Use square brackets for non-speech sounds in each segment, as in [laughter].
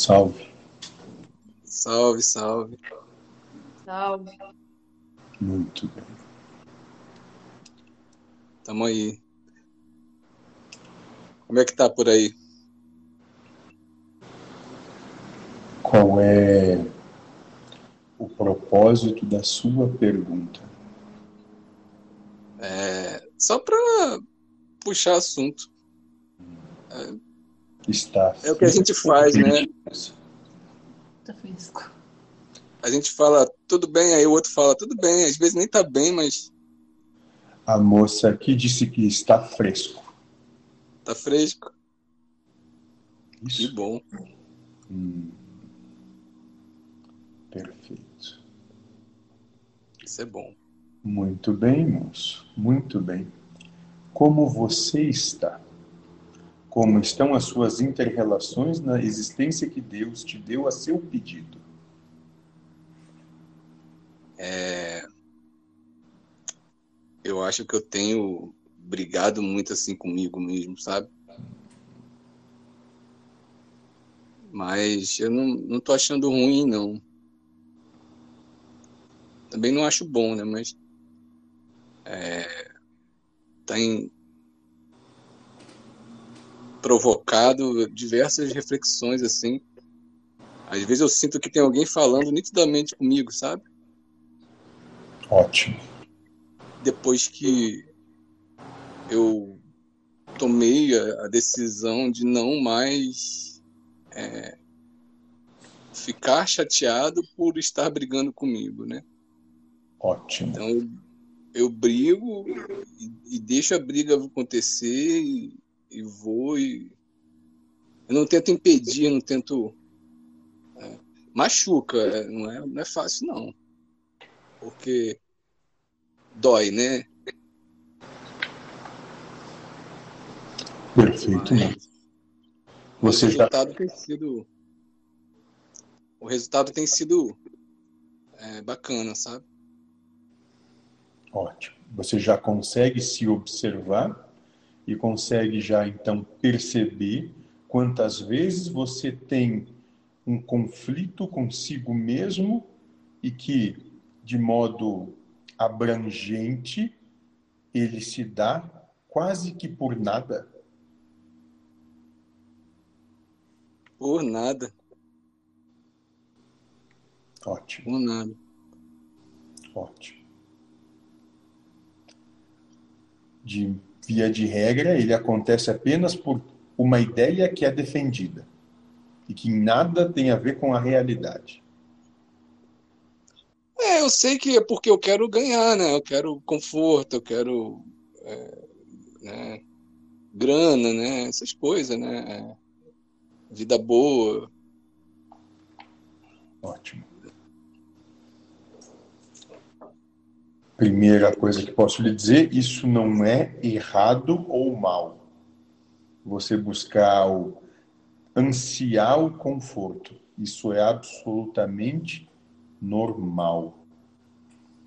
Salve. Salve, salve. Salve. Muito bem. Tamo aí. Como é que tá por aí? Qual é o propósito da sua pergunta? É, só pra puxar assunto. É, Está. é o que a gente faz, né? Tá fresco. A gente fala tudo bem, aí o outro fala tudo bem. Às vezes nem tá bem, mas A moça aqui disse que está fresco. tá fresco. Que Isso. bom. Hum. Perfeito. Isso é bom. Muito bem, moço. Muito bem. Como você está? Como estão as suas interrelações na existência que Deus te deu a seu pedido? É, eu acho que eu tenho brigado muito assim comigo mesmo, sabe? Mas eu não, não tô achando ruim, não. Também não acho bom, né? Mas é, tem provocado diversas reflexões assim. Às vezes eu sinto que tem alguém falando nitidamente comigo, sabe? Ótimo. depois que eu tomei a, decisão de não mais é, ficar chateado por estar brigando comigo, né? Ótimo. Então eu, eu brigo e, e deixo a briga acontecer e, e vou e eu não tento impedir, não tento é, machuca, é, não é, não é fácil não, porque dói, né? Perfeito. Mas moço. o Você já resultado tem sido o resultado tem sido é, bacana, sabe? Ótimo. Você já consegue se observar e consegue já então perceber quantas vezes você tem um conflito consigo mesmo e que, de modo abrangente, ele se dá quase que por nada. Por nada, Ótimo, por nada. ótimo. De via de regra, ele acontece apenas por uma ideia que é defendida e que nada tem a ver com a realidade. É, eu sei que é porque eu quero ganhar, né? Eu quero conforto, eu quero é, né, grana, né? Essas coisas, né? É, vida boa. Ótimo. Primeira coisa que posso lhe dizer, isso não é errado ou mal. Você buscar o ansiar o conforto, isso é absolutamente normal.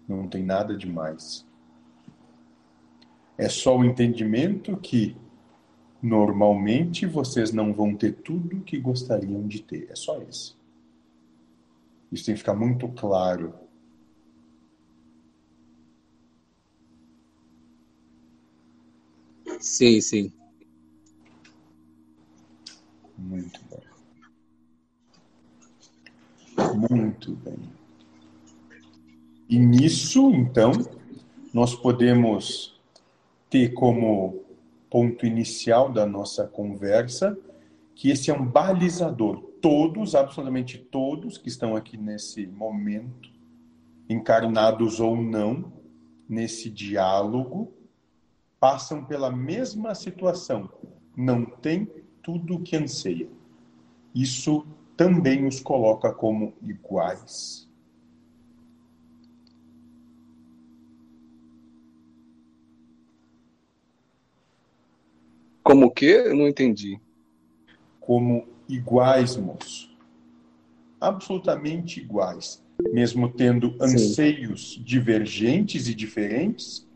Não tem nada demais. É só o entendimento que normalmente vocês não vão ter tudo que gostariam de ter. É só isso. Isso tem que ficar muito claro. Sim, sim. Muito bem. Muito bem. E nisso, então, nós podemos ter como ponto inicial da nossa conversa que esse é um balizador. Todos, absolutamente todos que estão aqui nesse momento, encarnados ou não, nesse diálogo, passam pela mesma situação. Não tem tudo o que anseiam. Isso também os coloca como iguais. Como que? Eu não entendi. Como iguais, moço. Absolutamente iguais. Mesmo tendo anseios divergentes e diferentes,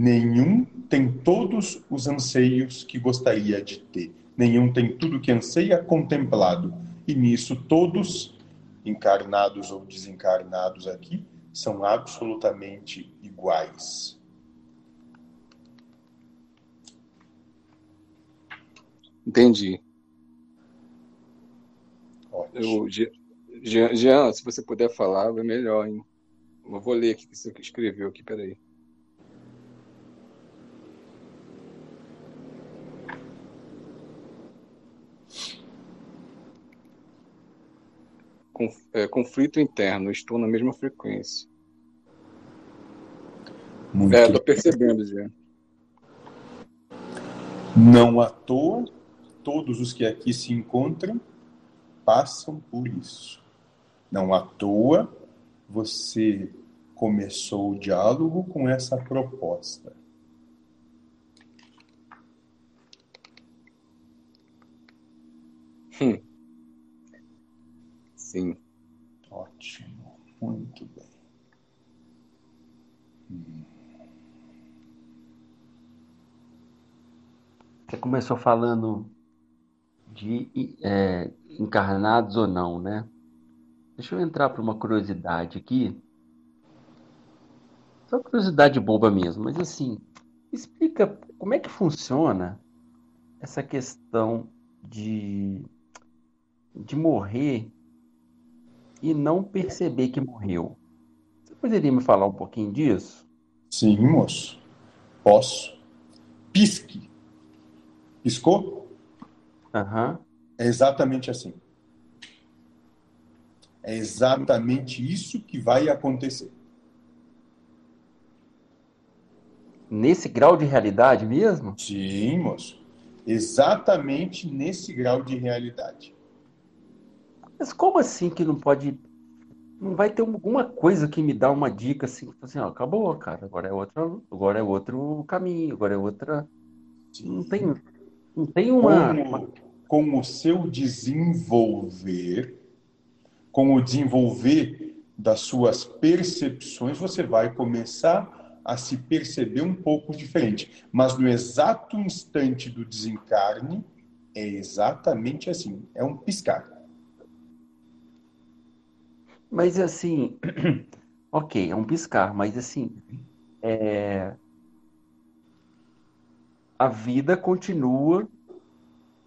nenhum tem todos os anseios que gostaria de ter. Nenhum tem tudo que anseia contemplado. e nisso todos, encarnados ou desencarnados aqui, são absolutamente iguais. Entendi. Ótimo. Eu, Jean, se você puder falar, é melhor, hein? Eu vou ler aqui o que você escreveu aqui, peraí. Conflito interno, estou na mesma frequência. Muito É, tô percebendo, Jean. Não à toa, todos os que aqui se encontram passam por isso. Não à toa, você começou o diálogo com essa proposta. Hum. Sim. Ótimo, muito bem. Você começou falando de é, encarnados ou não, né? Deixa eu entrar para uma curiosidade aqui. Só curiosidade boba mesmo, mas assim, explica como é que funciona essa questão de, de morrer e não perceber que morreu. Você poderia me falar um pouquinho disso? Sim, moço. Posso. Pisque. Piscou? Aham. É exatamente assim. É exatamente isso que vai acontecer. Nesse grau de realidade mesmo? Sim, moço. Exatamente nesse grau de realidade. Mas como assim que não pode. Não vai ter alguma coisa que me dá uma dica assim, assim, ó, acabou, cara. Agora é outra, agora é outro caminho, agora é outra. Não tem, não tem uma. uma- Com, com o seu desenvolver, com o desenvolver das suas percepções, você vai começar a se perceber um pouco diferente. Mas no exato instante do desencarne, é exatamente assim. É um piscar. Mas assim, [clears throat] ok, é um piscar, mas assim, é, a vida continua.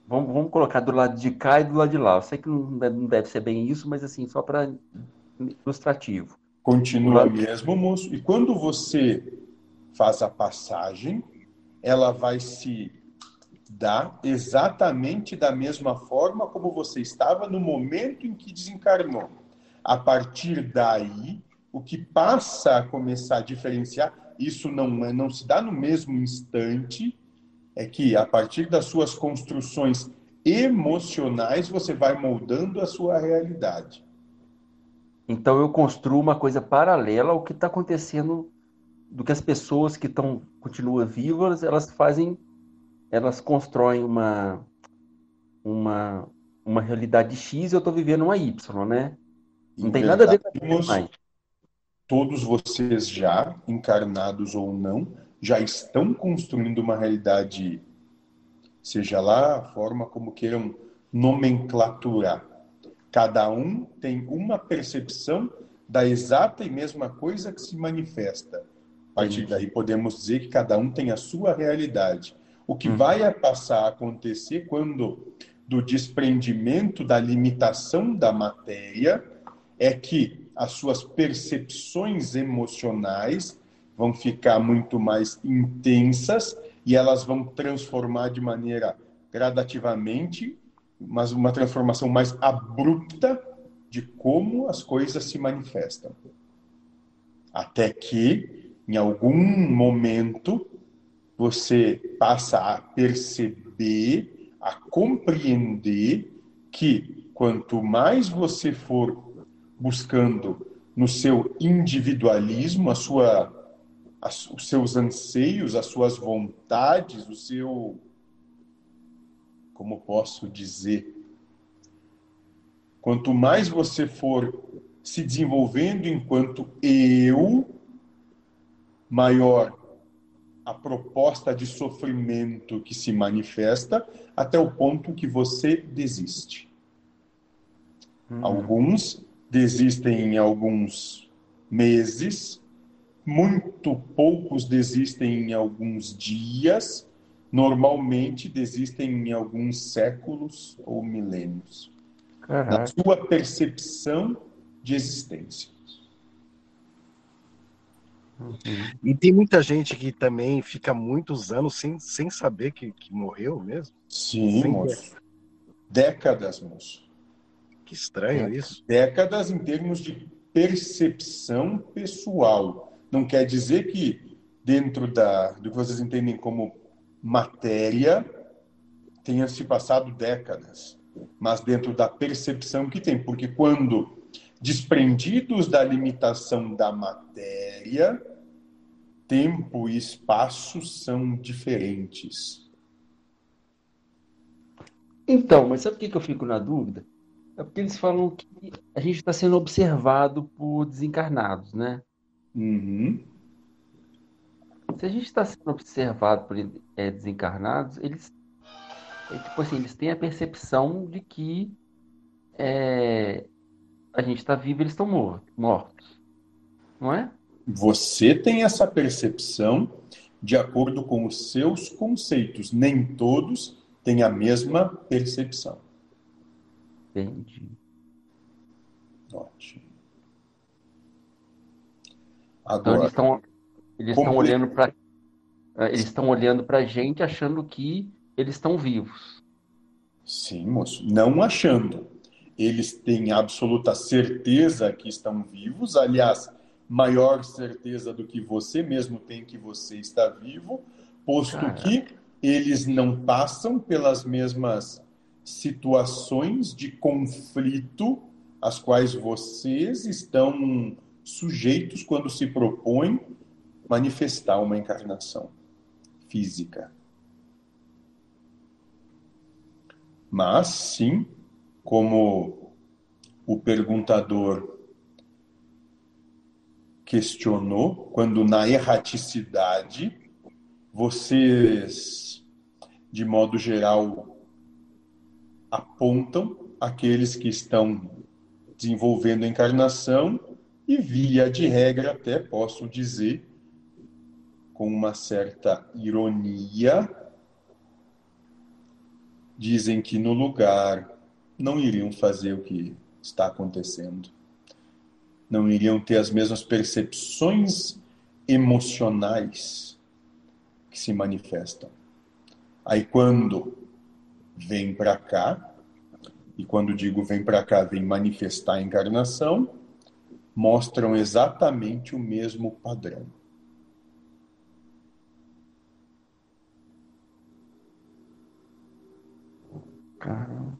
Vamos, vamos colocar do lado de cá e do lado de lá. Eu sei que não deve, não deve ser bem isso, mas assim, só para ilustrativo. Continua mesmo, moço. E quando você faz a passagem, ela vai se dar exatamente da mesma forma como você estava no momento em que desencarnou. A partir daí, o que passa a começar a diferenciar, isso não, é- não se dá no mesmo instante, é que a partir das suas construções emocionais, você vai moldando a sua realidade. Então eu construo uma coisa paralela ao que está acontecendo, do que as pessoas que estão continuam vivas, elas fazem, elas constroem uma uma uma realidade X e eu estou vivendo uma Y, né? Não Em tem nada a ver com moço, mais. todos vocês já, encarnados ou não, já estão construindo uma realidade, seja lá a forma como queiram nomenclaturar. Cada um tem uma percepção da exata e mesma coisa que se manifesta. A partir daí podemos dizer que cada um tem a sua realidade. O que Uhum. vai passar a acontecer quando do desprendimento da limitação da matéria é que as suas percepções emocionais vão ficar muito mais intensas e elas vão transformar de maneira gradativamente, mas uma transformação mais abrupta de como as coisas se manifestam. Até que, em algum momento, você passa a perceber, a compreender que quanto mais você for buscando no seu individualismo, a sua, as- os seus anseios, as suas vontades, o seu. Como posso dizer? Quanto mais você for se desenvolvendo enquanto eu, maior a proposta de sofrimento que se manifesta, até o ponto que você desiste. Hum. Alguns desistem em alguns meses, muito poucos desistem em alguns dias, normalmente desistem em alguns séculos ou milênios. Caraca. Na sua percepção de existência. Uhum. E tem muita gente que também fica muitos anos sem, sem saber que, que morreu mesmo. Sim, sem moço. Décadas, moço. Que estranho é. isso. Décadas em termos de percepção pessoal. Não quer dizer que dentro da, do que vocês entendem como matéria tenha se passado décadas, mas dentro da percepção que tem, porque quando desprendidos da limitação da matéria, tempo e espaço são diferentes. Então, mas sabe por que eu fico na dúvida? É porque eles falam que a gente está sendo observado por desencarnados, né? Uhum. Se a gente está sendo observado por é, desencarnados, eles, é, tipo assim, eles têm a percepção de que é, a gente está vivo e eles estão mortos. Não é? Você tem essa percepção de acordo com os seus conceitos. Nem todos têm a mesma percepção. Entendi. Ótimo. Agora, então eles estão olhando para eh, eles estão olhando para a gente achando que eles estão vivos. Sim, moço. Não achando eles têm absoluta certeza que estão vivos, aliás, maior certeza do que você mesmo tem que você está vivo, posto Caraca. que eles não passam pelas mesmas situações de conflito às quais vocês estão sujeitos quando se propõem manifestar uma encarnação física. Mas, sim, como o perguntador questionou, quando na erraticidade vocês, de modo geral, apontam aqueles que estão desenvolvendo a encarnação e, via de regra, até posso dizer, com uma certa ironia, dizem que no lugar não iriam fazer o que está acontecendo. Não iriam ter as mesmas percepções emocionais que se manifestam. Aí quando vem para cá, e quando digo vem para cá, vem manifestar a encarnação, mostram exatamente o mesmo padrão. Caramba.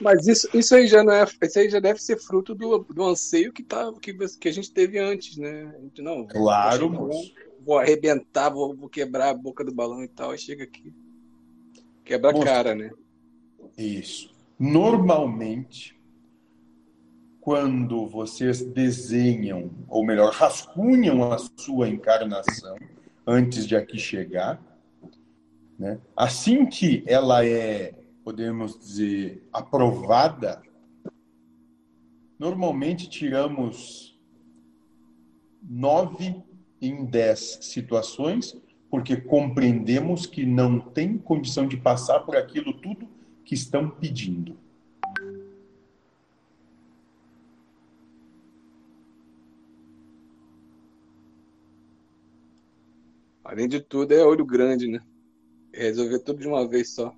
Mas isso, isso aí já não é. Isso aí já deve ser fruto do, do anseio que, tá, que, que a gente teve antes, né? Não, claro, vou, vou arrebentar, vou, vou, quebrar a boca do balão e tal. Aí chega aqui. Quebra a cara, né? Isso. Normalmente, quando vocês desenham, ou melhor, rascunham a sua encarnação antes de aqui chegar, né? assim que ela é podemos dizer, aprovada, normalmente tiramos nove em dez situações, porque compreendemos que não tem condição de passar por aquilo tudo que estão pedindo. Além de tudo, é olho grande, né? Resolver tudo de uma vez só.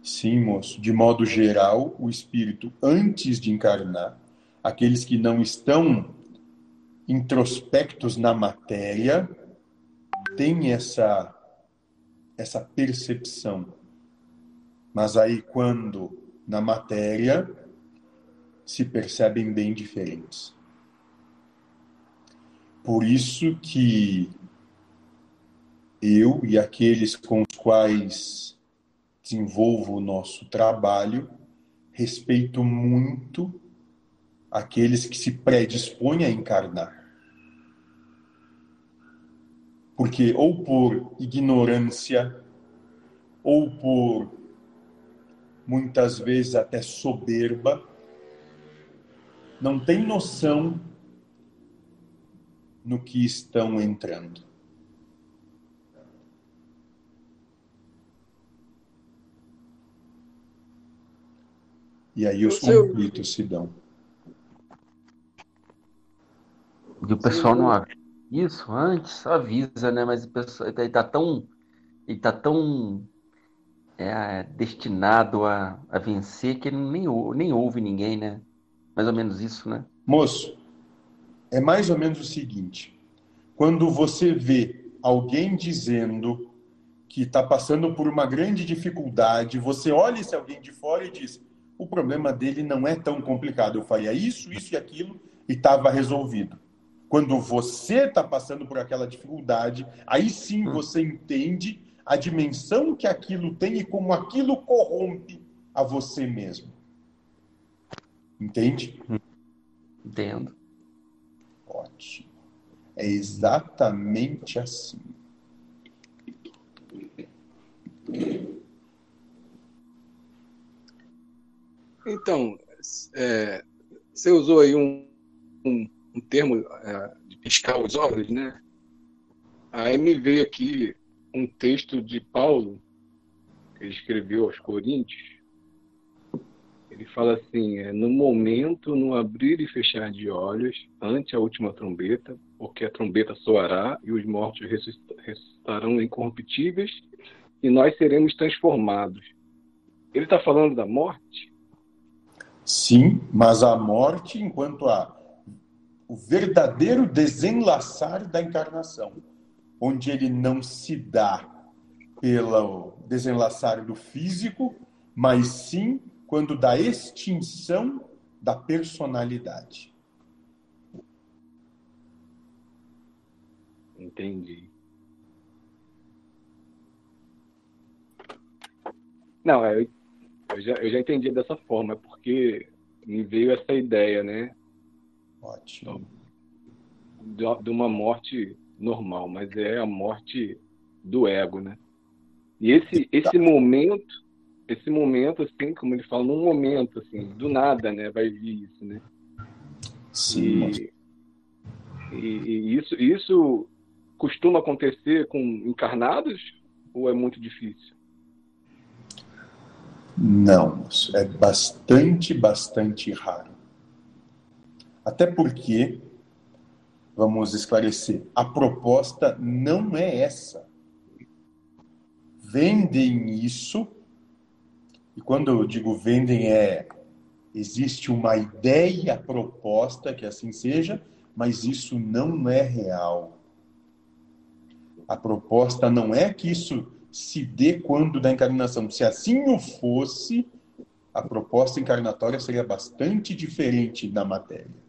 Sim, moço. De modo geral, o espírito, antes de encarnar, aqueles que não estão introspectos na matéria, têm essa, essa percepção. Mas aí, quando na matéria, se percebem bem diferentes. Por isso que eu e aqueles com os quais desenvolvo o nosso trabalho, respeito muito aqueles que se predispõem a encarnar. Porque ou por ignorância, ou por muitas vezes até soberba, não tem noção no que estão entrando. E aí os conflitos se dão. E o pessoal não avisa isso antes, avisa, né? Mas o pessoal ele tá tão, ele tá tão é, destinado a, a vencer que ele nem, nem ouve ninguém, né? Mais ou menos isso, né? Moço, é mais ou menos o seguinte: quando você vê alguém dizendo que está passando por uma grande dificuldade, você olha esse alguém de fora e diz: o problema dele não é tão complicado. Eu faria isso, isso e aquilo e estava resolvido. Quando você está passando por aquela dificuldade, aí sim hum. você entende a dimensão que aquilo tem e como aquilo corrompe a você mesmo. Entende? Entendo. Ótimo. É exatamente assim. Então, é, você usou aí um, um, um termo é, de piscar os olhos, né? Aí me veio aqui um texto de Paulo, que ele escreveu aos Coríntios. Ele fala assim: é, no momento, no abrir e fechar de olhos, ante a última trombeta, porque a trombeta soará e os mortos ressuscitarão incorruptíveis e nós seremos transformados. Ele está falando da morte? Sim, mas a morte enquanto a o verdadeiro desenlaçar da encarnação, onde ele não se dá pelo desenlaçar do físico, mas sim quando da extinção da personalidade. Entendi. Não, eu, eu, já, eu já entendi dessa forma, porque me veio essa ideia, né? Ótimo. De, de uma morte normal, mas é a morte do ego, né? E esse, esse momento, esse momento, assim, como ele fala, num momento, assim, do nada, né? Vai vir isso, né? Sim. E, e, e isso, isso costuma acontecer com encarnados ou é muito difícil? Não, é bastante, bastante raro. Até porque, vamos esclarecer, a proposta não é essa. Vendem isso, e quando eu digo vendem é existe uma ideia proposta que assim seja, mas isso não é real. A proposta não é que isso se dê quando da encarnação. Se assim o fosse, a proposta encarnatória seria bastante diferente da matéria.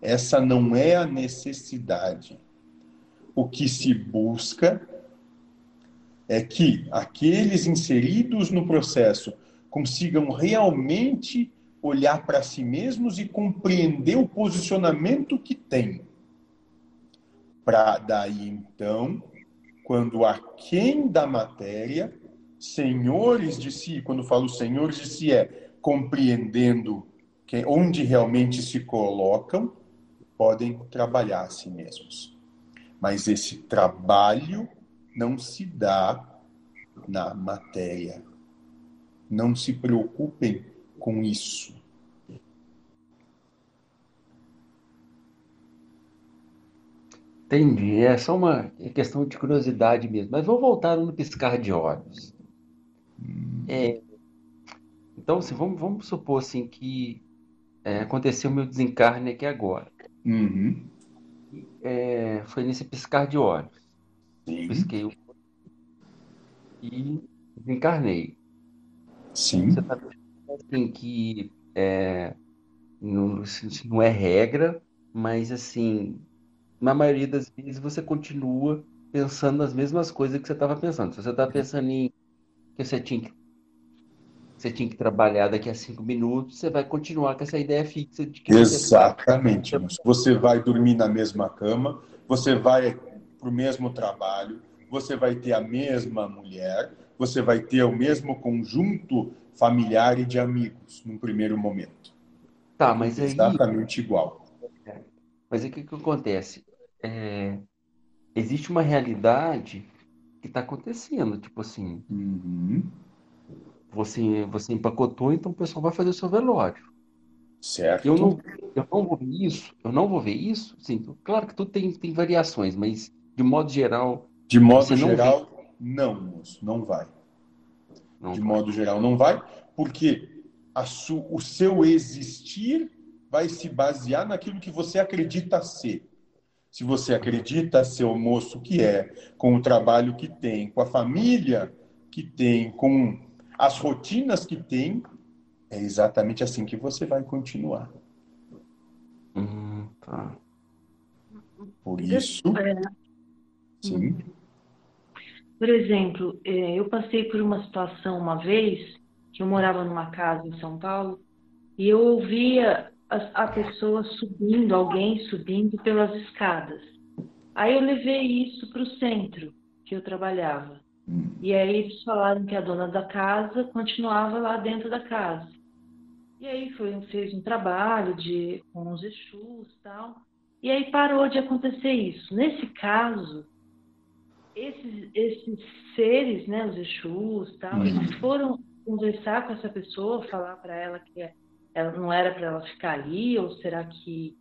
Essa não é a necessidade. O que se busca é que aqueles inseridos no processo consigam realmente olhar para si mesmos e compreender o posicionamento que têm. Para daí então quando aquém da matéria, senhores de si, quando falo senhores de si, é compreendendo onde realmente se colocam, podem trabalhar a si mesmos. Mas esse trabalho não se dá na matéria. Não se preocupem com isso. Entendi. É só uma questão de curiosidade mesmo. Mas vou voltar no piscar de olhos. É, então, assim, vamos, vamos supor assim que é, aconteceu o meu desencarne aqui agora. Uhum. É, foi nesse piscar de olhos. Sim. Pisquei o e desencarnei. Sim. Você está assim que é, não, não é regra, mas assim na maioria das vezes você continua pensando nas mesmas coisas que você estava pensando. Se você está pensando em que você tinha que você tinha que trabalhar daqui a cinco minutos, você vai continuar com essa ideia fixa de que Exatamente. Você... vai dormir na mesma cama, você vai para o mesmo trabalho, você vai ter a mesma mulher, você vai ter o mesmo conjunto familiar e de amigos, num primeiro momento. Tá, mas aí. Exatamente igual. Mas aí o que, que acontece? É, existe uma realidade que está acontecendo. Tipo assim, Uhum. Você, você empacotou, então o pessoal vai fazer o seu velório. Certo? Eu não, eu não vou ver isso, eu não vou ver isso. Sim, claro que tudo tem, tem variações, mas de modo geral, De modo Você não geral, não, moço, não vai. não De vai. modo geral, não vai, porque a su- o seu existir vai se basear naquilo que você acredita ser. Se você acredita ser o moço que é, com o trabalho que tem, com a família que tem, com as rotinas que tem, é exatamente assim que você vai continuar. Hum, tá. Por isso, É, sim, por exemplo, é, eu passei por uma situação uma vez que eu morava numa casa em São Paulo e eu ouvia a pessoa subindo, alguém subindo pelas escadas. Aí eu levei isso para o centro que eu trabalhava. E aí eles falaram que a dona da casa continuava lá dentro da casa. E aí foi, fez um trabalho de, com os Exus e tal. E aí parou de acontecer isso. Nesse caso, esses, esses seres, né, os Exus e tal, Uhum. eles foram conversar com essa pessoa, falar para ela que ela não era para ela ficar ali, ou será que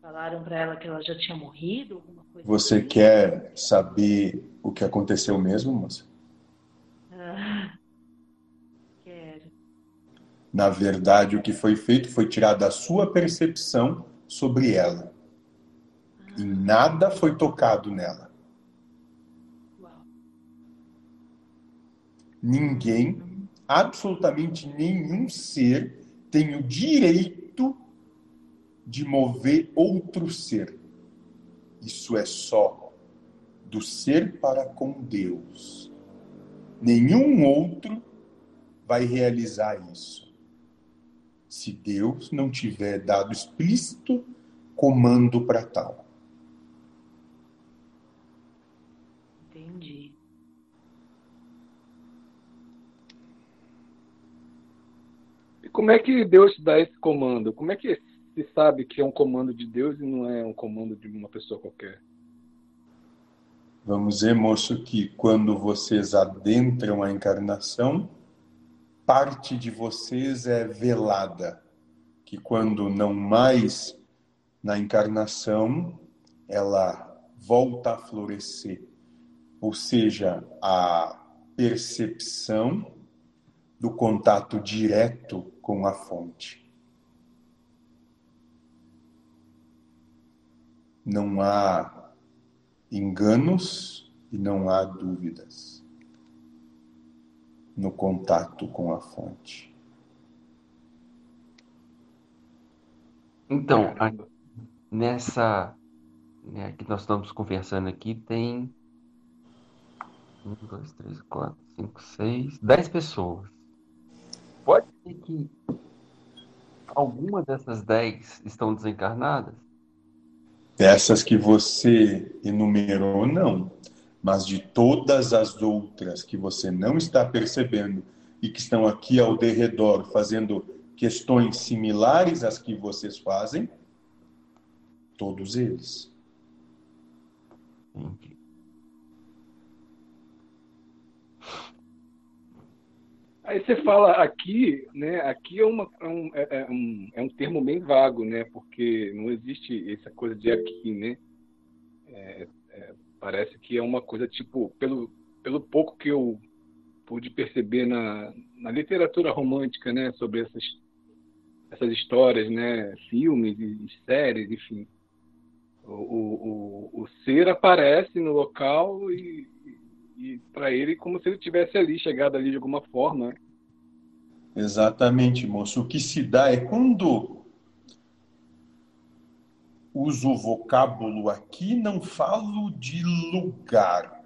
falaram para ela que ela já tinha morrido, alguma coisa você assim? quer saber o que aconteceu mesmo, moça? Ah, quero. Na verdade, o que foi feito foi tirar da sua percepção sobre ela. E nada foi tocado nela. Uau. Ninguém, absolutamente nenhum ser, tem o direito de mover outro ser. Isso é só do ser para com Deus. Nenhum outro vai realizar isso. Se Deus não tiver dado explícito comando para tal. Entendi. E como é que Deus dá esse comando? Como é que se sabe que é um comando de Deus e não é um comando de uma pessoa qualquer? Vamos ver, moço, que quando vocês adentram a encarnação, parte de vocês é velada. Que quando não mais na encarnação, ela volta a florescer. Ou seja, a percepção do contato direto com a fonte. Não há enganos e não há dúvidas no contato com a fonte. Então, a- nessa né, que nós estamos conversando aqui, tem um, dois, três, quatro, cinco, seis, dez pessoas. Pode ser que alguma dessas dez estão desencarnadas? Dessas que você enumerou, não. Mas de todas as outras que você não está percebendo e que estão aqui ao derredor fazendo questões similares às que vocês fazem, todos eles. Aí você fala aqui, né? Aqui é, uma, é, um, é, é um, é um termo bem vago, né? Porque não existe essa coisa de aqui, né? É, é, parece que é uma coisa tipo, pelo, pelo pouco que eu pude perceber na, na literatura romântica, né? Sobre essas, essas histórias, né? Filmes e séries, enfim. O, o, o, o ser aparece no local e, e para ele como se ele tivesse ali, chegado ali de alguma forma. Exatamente, moço. O que se dá é quando uso o vocábulo aqui, não falo de lugar,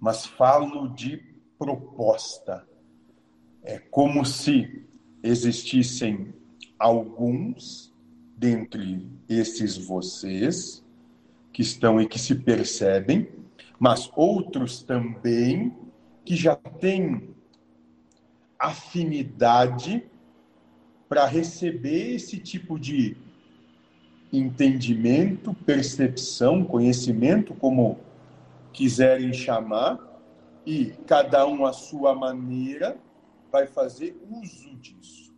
mas falo de proposta. É como se existissem alguns dentre esses vocês que estão e que se percebem, mas outros também que já têm afinidade para receber esse tipo de entendimento, percepção, conhecimento, como quiserem chamar, e cada um à sua maneira vai fazer uso disso.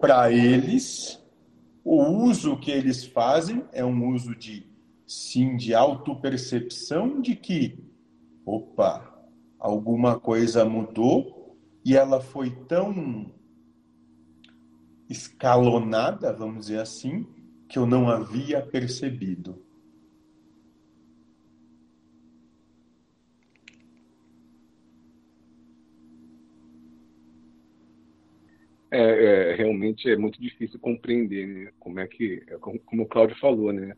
Para eles, o uso que eles fazem é um uso de sim de autopercepção de que opa, alguma coisa mudou e ela foi tão escalonada, vamos dizer assim, que eu não havia percebido. É, é, realmente é muito difícil compreender né? como é que, como, como o Cláudio falou, né?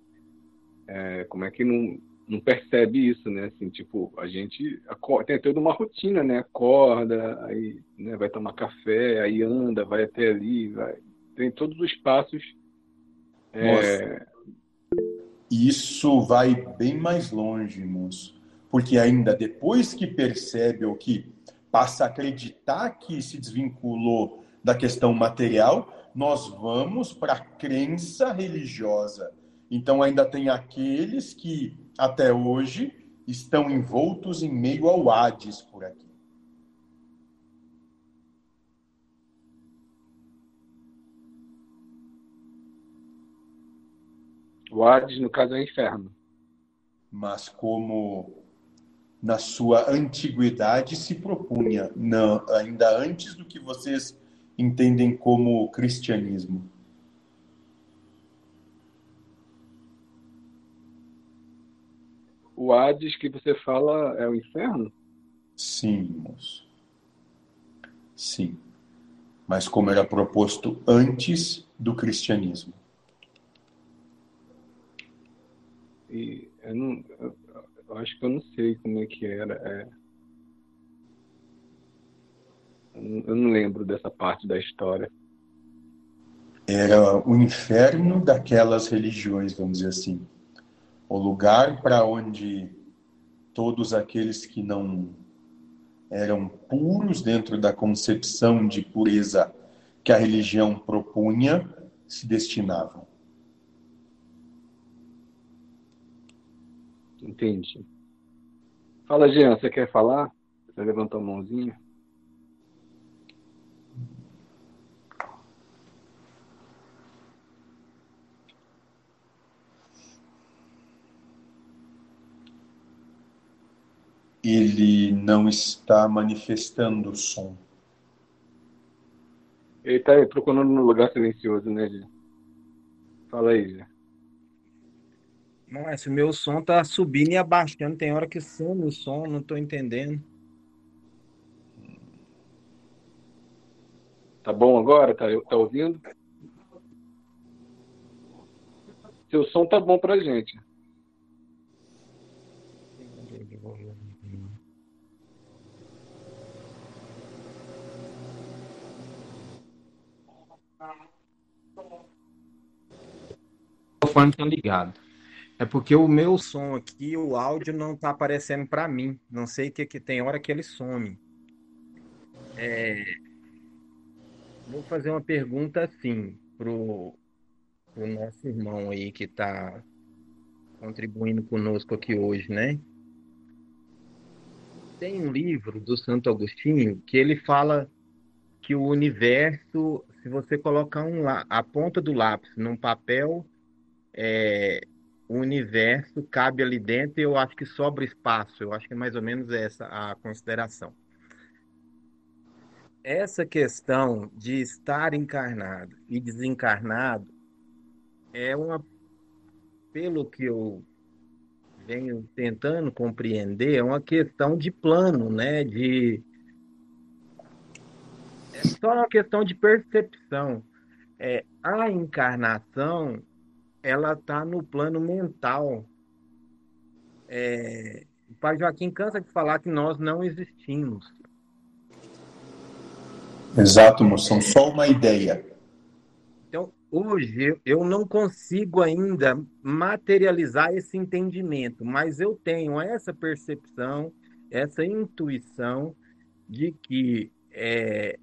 É, como é que não, não percebe isso, né? Assim, tipo, a gente acorda, tem toda uma rotina, né? Acorda, aí né, vai tomar café, aí anda, vai até ali, vai... tem todos os passos. É... Isso vai bem mais longe, moço. Porque ainda depois que percebe ou que passa a acreditar que se desvinculou da questão material, nós vamos para a crença religiosa. Então ainda tem aqueles que até hoje, estão envoltos em meio ao Hades por aqui. O Hades, no caso, é o inferno. Mas como na sua antiguidade se propunha, não, ainda antes do que vocês entendem como cristianismo. O Hades que você fala é o inferno? Sim, moço. Sim. Mas como era proposto antes do cristianismo. E eu, não, eu, acho que eu não sei como é que era. É... Eu não lembro dessa parte da história. Era o inferno daquelas religiões, vamos dizer assim o lugar para onde todos aqueles que não eram puros dentro da concepção de pureza que a religião propunha se destinavam. Entendi. Fala, Jean, você quer falar? Você levantou a mãozinha? Ele não está manifestando o som. Ele está procurando um lugar silencioso, né, Gê? Fala aí, Gê. Não, é, se o meu som tá subindo e abaixando, tem hora que some o som, não estou entendendo. Tá bom agora? Tá, tá ouvindo? Seu som tá bom pra gente. Microfone estão ligados. É porque o meu som aqui, o áudio não está aparecendo para mim. Não sei o que, que tem hora que ele some. É... Vou fazer uma pergunta assim pro, pro nosso irmão aí que está contribuindo conosco aqui hoje, né? Tem um livro do Santo Agostinho que ele fala que o universo, se você colocar um, a ponta do lápis num papel é, o universo cabe ali dentro e eu acho que sobra espaço. Eu acho que é mais ou menos essa a consideração. Essa questão de estar encarnado e desencarnado é uma, pelo que eu venho tentando compreender, é uma questão de plano, né? De é só uma questão de percepção. É, a encarnação ela está no plano mental. É, o pai Joaquim cansa de falar que nós não existimos. Exato, moção, só uma ideia. Então, hoje eu não consigo ainda materializar esse entendimento, mas eu tenho essa percepção, essa intuição de que é,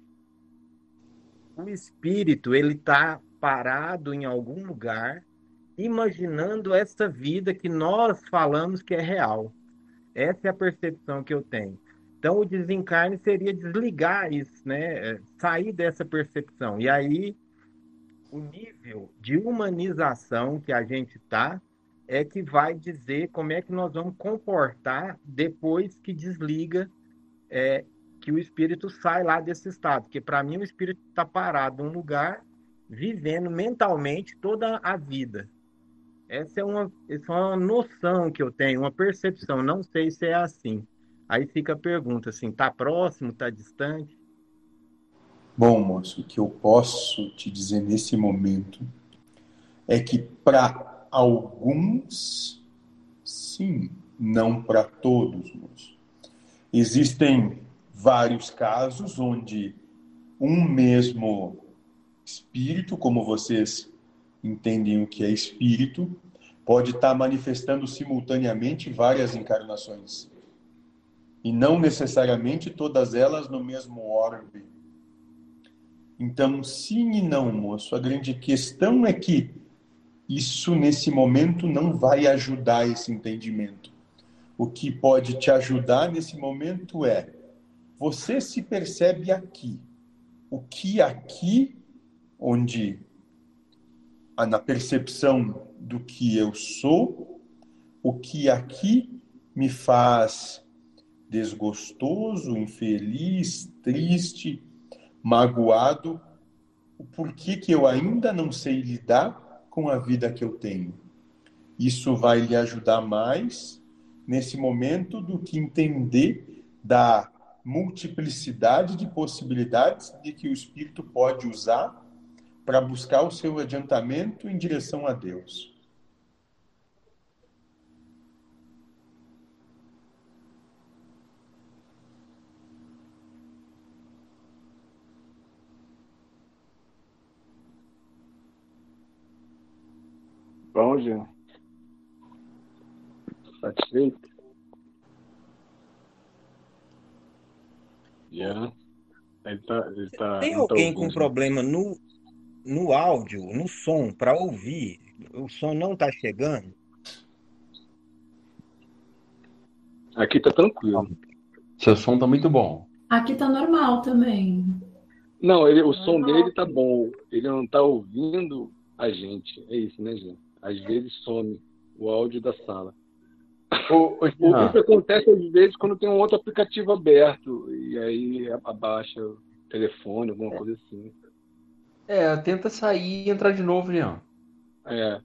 o espírito ele está parado em algum lugar, imaginando essa vida que nós falamos que é real. Essa é a percepção que eu tenho. Então, o desencarne seria desligar isso, né? Sair dessa percepção. E aí, o nível de humanização que a gente está é que vai dizer como é que nós vamos comportar depois que desliga, é, que o espírito sai lá desse estado. Porque, para mim, o espírito está parado num lugar, vivendo mentalmente toda a vida. Essa é, uma, essa é uma noção que eu tenho, uma percepção. Não sei se é assim. Aí fica a pergunta, assim, está próximo, está distante? Bom, moço, o que eu posso te dizer nesse momento é que para alguns, sim, não para todos. Moço. Existem vários casos onde um mesmo espírito, como vocês entendem o que é espírito, pode estar manifestando simultaneamente várias encarnações. E não necessariamente todas elas no mesmo orbe. Então, sim e não, moço. A grande questão é que isso nesse momento não vai ajudar esse entendimento. O que pode te ajudar nesse momento é você se percebe aqui. O que aqui, onde na percepção do que eu sou, o que aqui me faz desgostoso, infeliz, triste, magoado, o porquê que eu ainda não sei lidar com a vida que eu tenho. Isso vai lhe ajudar mais nesse momento do que entender da multiplicidade de possibilidades de que o espírito pode usar para buscar o seu adiantamento em direção a Deus. Bom, Jean. Satisfeito? Jean. Ele tá, ele tá, Tem tá alguém com ouvindo. problema no, no áudio, no som, para ouvir? O som não está chegando? Aqui tá tranquilo. Seu som tá muito bom. Aqui tá normal também. Não, ele, o som dele tá bom. Ele não tá ouvindo a gente. É isso, né, Jean? Às vezes some o áudio da sala. O Jean, Isso acontece às vezes quando tem um outro aplicativo aberto e aí abaixa o telefone, alguma coisa assim. É, tenta sair e entrar de novo, Jean. É.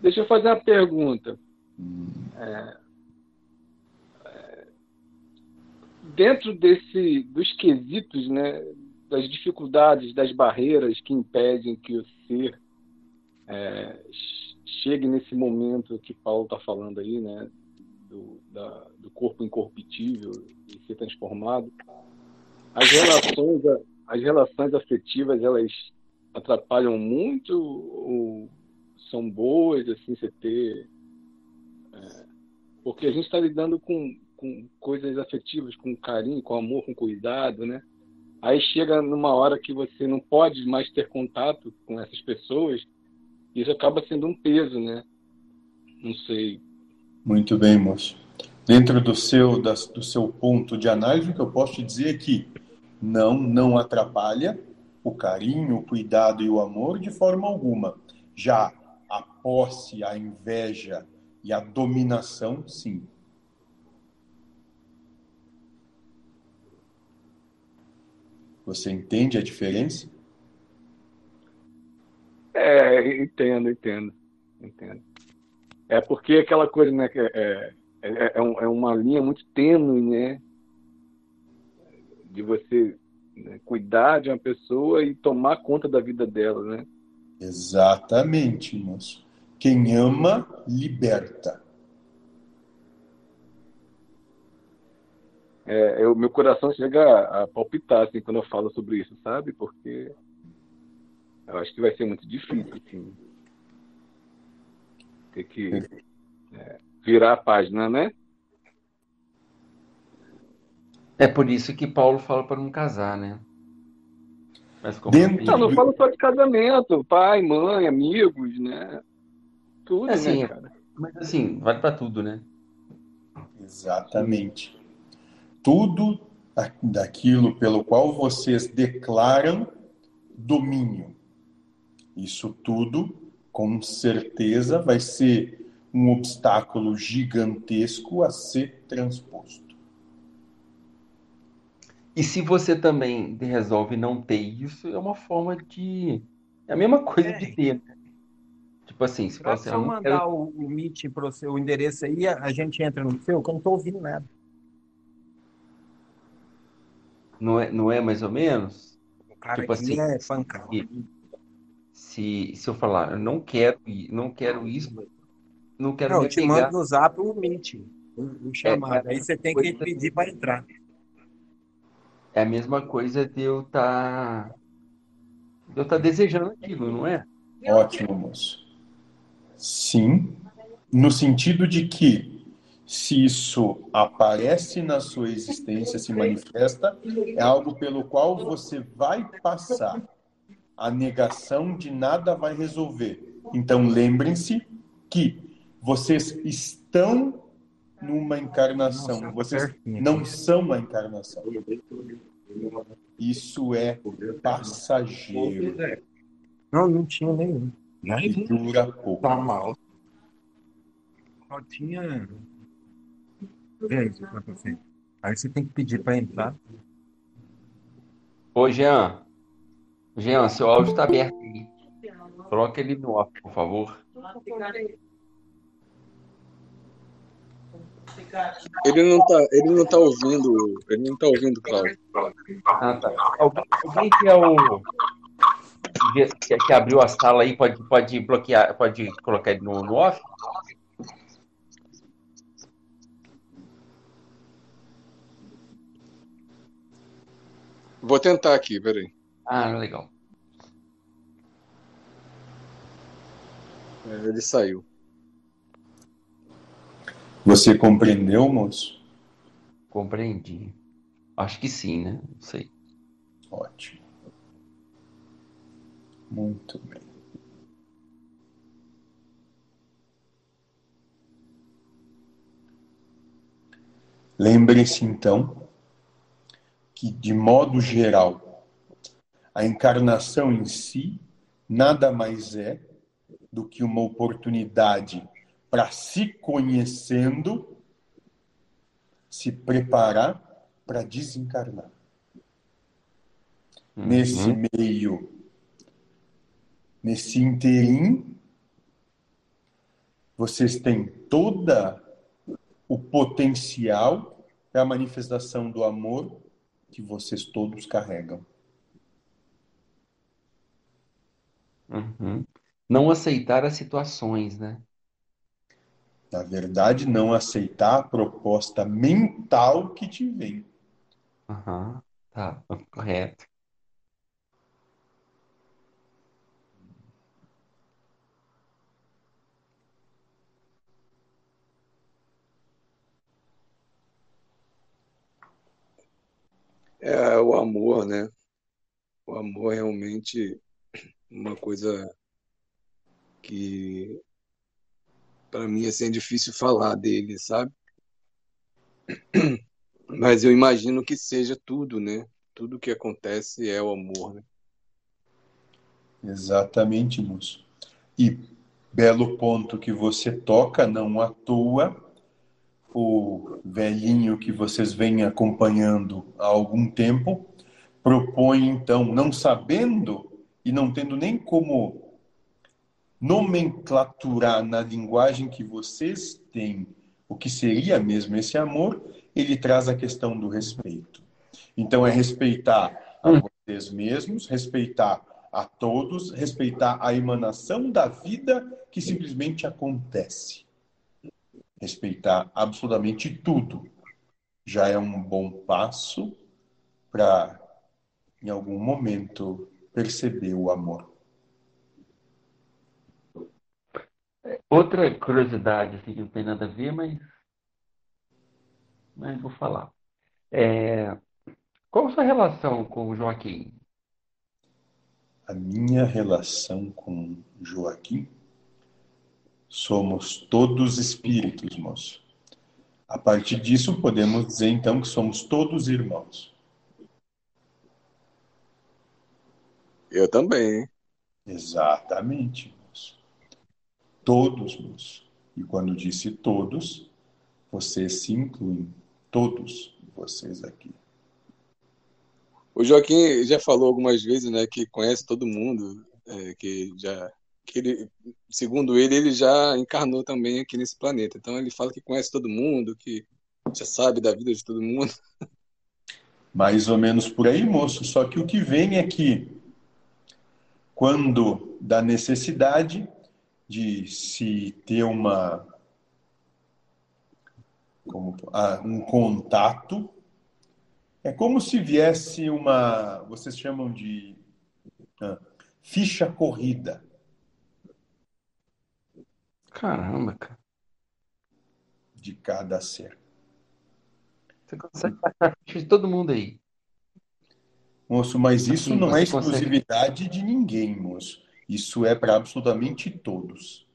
Deixa eu fazer uma pergunta. É, é, dentro desse dos quesitos, né, das dificuldades, das barreiras que impedem que o ser é, chegue nesse momento que Paulo está falando aí, né, do, da- do corpo incorruptível e ser transformado, as relações, as relações afetivas, elas atrapalham muito ou são boas, assim, você ter... é, porque a gente está lidando com, com coisas afetivas, com carinho, com amor, com cuidado, né? Aí chega numa hora que você não pode mais ter contato com essas pessoas, isso acaba sendo um peso, né? Não sei. Muito bem, moço. Dentro do seu, das- do seu ponto de análise, o que eu posso te dizer é que não, não atrapalha o carinho, o cuidado e o amor de forma alguma. Já a posse, a inveja e a dominação, sim. Você entende a diferença? É, entendo, entendo, entendo. É porque aquela coisa, né, que é, é, é, um- é uma linha muito tênue, né, de você né, cuidar de uma pessoa e tomar conta da vida dela, né? Exatamente, moço. Quem ama, liberta. É, eu- meu coração chega a, a palpitar assim quando eu falo sobre isso, sabe? Porque eu acho que vai ser muito difícil, assim, ter que é, virar a página, né? É por isso que Paulo fala para não casar, né? Mas como Dentro- Não, não falo só de casamento, pai, mãe, amigos, né? Tudo, É, sim. né, cara? Mas assim, vale para tudo, né? Exatamente. Tudo daquilo pelo qual vocês declaram domínio. Isso tudo, com certeza, vai ser um obstáculo gigantesco a ser transposto. E se você também resolve não ter isso, é uma forma de. É a mesma coisa de ter, né? Tipo assim, se você se eu não mandar quer. o, o Meet para o seu endereço aí, a, a gente entra no seu, que eu não estou ouvindo nada. Não é, não é mais ou menos? O cara Tipo assim, é pancada. Se, se eu falar, eu não quero, não quero isso, não quero Não, eu te apegar. mando no zap o Meet, o, o chamado. é, aí você tem que pedir para entrar. É a mesma coisa de eu estar. de eu estar desejando aquilo, não é? Ótimo, moço. Sim, no sentido de que se isso aparece na sua existência, se manifesta, é algo pelo qual você vai passar. A negação de nada vai resolver. Então lembrem-se que vocês estão numa encarnação, vocês não são a encarnação. Isso é passageiro Não, não tinha nenhum. e dura pouco. Tá mal. Só tinha. Vê aí, se pra você. Aí você tem que pedir para entrar. Ô, Jean. Jean, seu áudio está aberto aí. Coloca ele no off, por favor. Ele não tá, ele não tá ouvindo, ele não tá ouvindo, Cláudio. Ah, tá. Alguém, que é o. Que, que abriu a sala aí pode, pode bloquear, pode colocar ele no, no off? Vou tentar aqui, peraí. Ah, legal. É, Ele saiu. Você compreendeu, moço? Compreendi. Acho que sim, né? Não sei. Ótimo. Muito bem. Lembre-se, então, que, de modo geral, a encarnação em si nada mais é do que uma oportunidade para se conhecendo, se preparar para desencarnar. Nesse Uhum. meio, nesse interim, vocês têm toda o potencial para a manifestação do amor que vocês todos carregam. Uhum. Não aceitar as situações, né? Na verdade, não aceitar a proposta mental que te vem. Aham, tá, correto. É o amor, né? O amor é realmente uma coisa que para mim assim, é difícil falar dele, sabe? Mas eu imagino que seja tudo, né? Tudo que acontece é o amor, né? Exatamente, moço. E belo ponto que você toca, não à toa, o velhinho que vocês vêm acompanhando há algum tempo propõe, então, não sabendo e não tendo nem como nomenclaturar na linguagem que vocês têm o que seria mesmo esse amor, ele traz a questão do respeito. Então, é respeitar a vocês mesmos, respeitar a todos, respeitar a emanação da vida que simplesmente acontece. Respeitar absolutamente tudo já é um bom passo para, em algum momento, perceber o amor. Outra curiosidade, assim, que não tem nada a ver, mas, mas vou falar. É, qual a sua relação com o Joaquim? A minha relação com Joaquim? Somos todos espíritos, moço. A partir disso, podemos dizer então que somos todos irmãos. Eu também. Exatamente. Todos, moço. E quando disse todos, vocês se incluem. Todos vocês aqui. O Joaquim já falou algumas vezes, né, que conhece todo mundo, é, que já, que ele, segundo ele, ele já encarnou também aqui nesse planeta. Então ele fala que conhece todo mundo, que já sabe da vida de todo mundo. Mais ou menos por aí, moço. Só que o que vem é que quando da necessidade de se ter uma como, ah, um contato, é como se viesse uma, vocês chamam de ah, ficha corrida. Caramba, cara. De cada ser. Você consegue passar de todo mundo aí. Moço, mas isso Assim, não é você consegue- exclusividade de ninguém, moço. Isso é para absolutamente todos.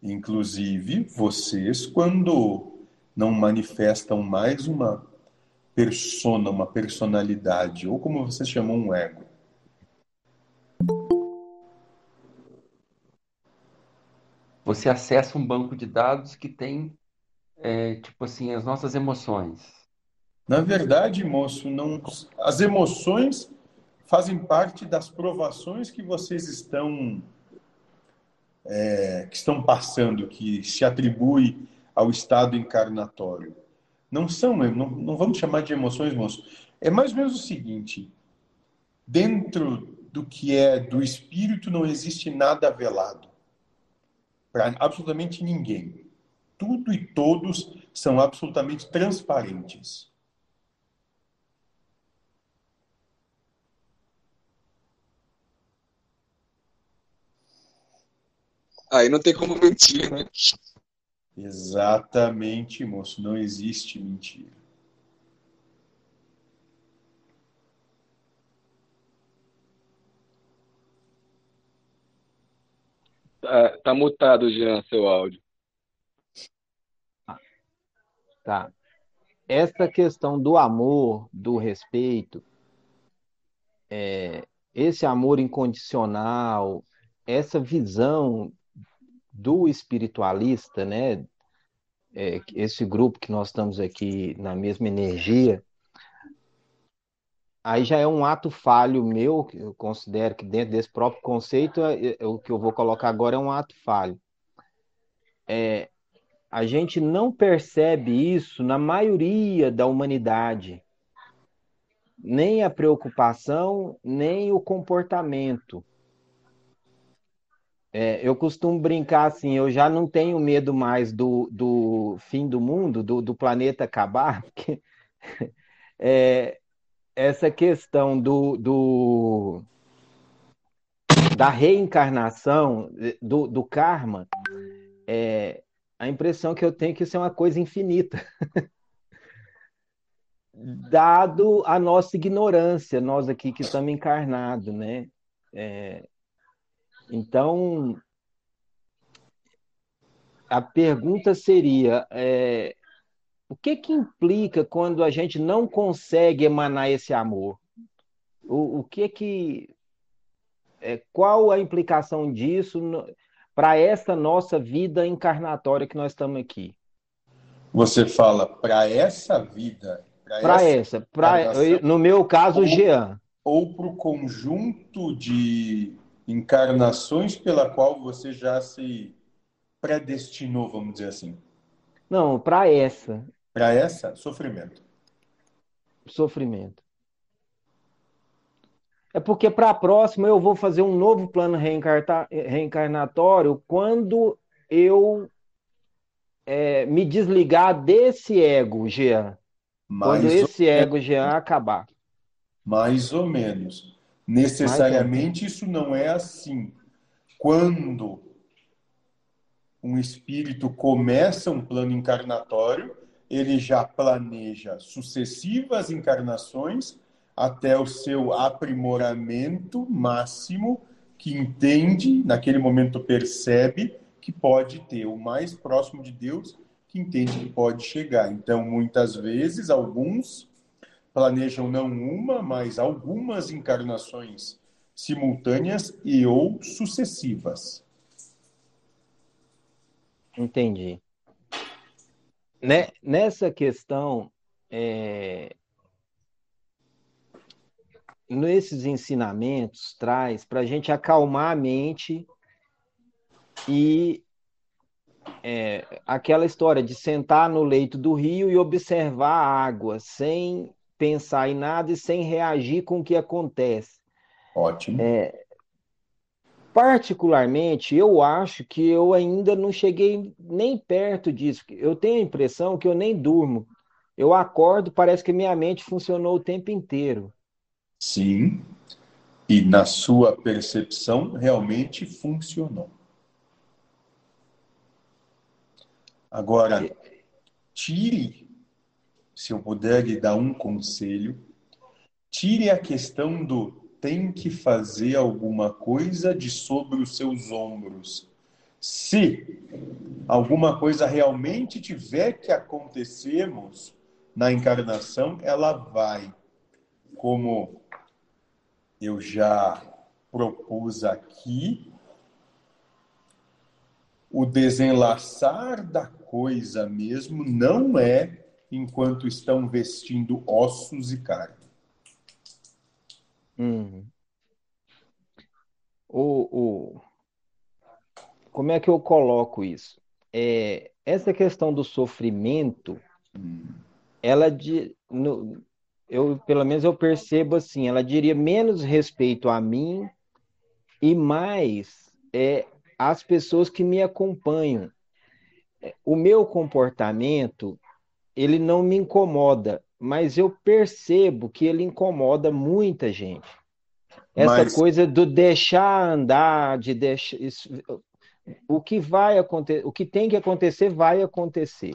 Inclusive, vocês, quando não manifestam mais uma persona, uma personalidade, ou como vocês chamam, um ego, Você acessa um banco de dados que tem, é, tipo assim, as nossas emoções. Na verdade, moço, não, as emoções fazem parte das provações que vocês estão é, que estão passando, que se atribui ao estado encarnatório. Não são, não, não vamos chamar de emoções, moço. É mais ou menos o seguinte: dentro do que é do espírito não existe nada velado para absolutamente ninguém. Tudo e todos são absolutamente transparentes. Aí não tem como mentir, né? Exatamente, moço. Não existe mentira. Tá, tá mutado, Jean, seu áudio. Tá. Essa questão do amor, do respeito, é, esse amor incondicional, essa visão do espiritualista, né? É, esse grupo que nós estamos aqui na mesma energia, aí já é um ato falho meu, que eu considero que dentro desse próprio conceito, é- é- o que eu vou colocar agora é um ato falho. É, a gente não percebe isso na maioria da humanidade, nem a preocupação, nem o comportamento. É, eu costumo brincar assim, eu já não tenho medo mais do, do fim do mundo, do, do planeta acabar, [laughs] porque é, essa questão do, do da reencarnação, do, do karma, é, a impressão que eu tenho é que isso é uma coisa infinita. [laughs] Dado a nossa ignorância, nós aqui que estamos encarnados, né? É, então, a pergunta seria: é, o que que implica quando a gente não consegue emanar esse amor? O, o que que. É, qual a implicação disso para essa nossa vida encarnatória que nós estamos aqui? Você fala para essa vida, Para essa, pra, encarnação, no meu caso, o ou- Jean. ou para o conjunto de encarnações pela qual você já se predestinou, vamos dizer assim. Não, para essa, Para essa, sofrimento. sofrimento. É porque para a próxima eu vou fazer um novo plano reencarnatório quando eu é, me desligar desse ego, Jean. Quando Mais, esse ego, Jean, acabar. mais ou menos. Necessariamente isso não é assim. Quando um espírito começa um plano encarnatório, ele já planeja sucessivas encarnações até o seu aprimoramento máximo, que entende, naquele momento percebe que pode ter o mais próximo de Deus, que entende que pode chegar. Então, muitas vezes, alguns planejam não uma, mas algumas encarnações simultâneas e ou sucessivas. Entendi. Né, nessa questão, é, nesses ensinamentos, traz para a gente acalmar a mente e é, aquela história de sentar no leito do rio e observar a água, sem pensar em nada e sem reagir com o que acontece. Ótimo. É, particularmente, eu acho que eu ainda não cheguei nem perto disso. Eu tenho a impressão que eu nem durmo. Eu acordo, parece que minha mente funcionou o tempo inteiro. Sim. E na sua percepção, realmente funcionou. Agora, tire, se eu puder lhe dar um conselho, tire a questão do tem que fazer alguma coisa de sobre os seus ombros. Se alguma coisa realmente tiver que acontecermos na encarnação, ela vai. Como eu já propus aqui, o desenlaçar da coisa mesmo não é enquanto estão vestindo ossos e carne. Uhum. O, o, como é que eu coloco isso? É, essa questão do sofrimento, ela de, no, eu pelo menos eu percebo assim, ela diria menos respeito a mim e mais é as pessoas que me acompanham o meu comportamento ele não me incomoda, mas eu percebo que ele incomoda muita gente. Essa mas... coisa do deixar andar, de deixar isso, o que vai acontecer, o que tem que acontecer vai acontecer.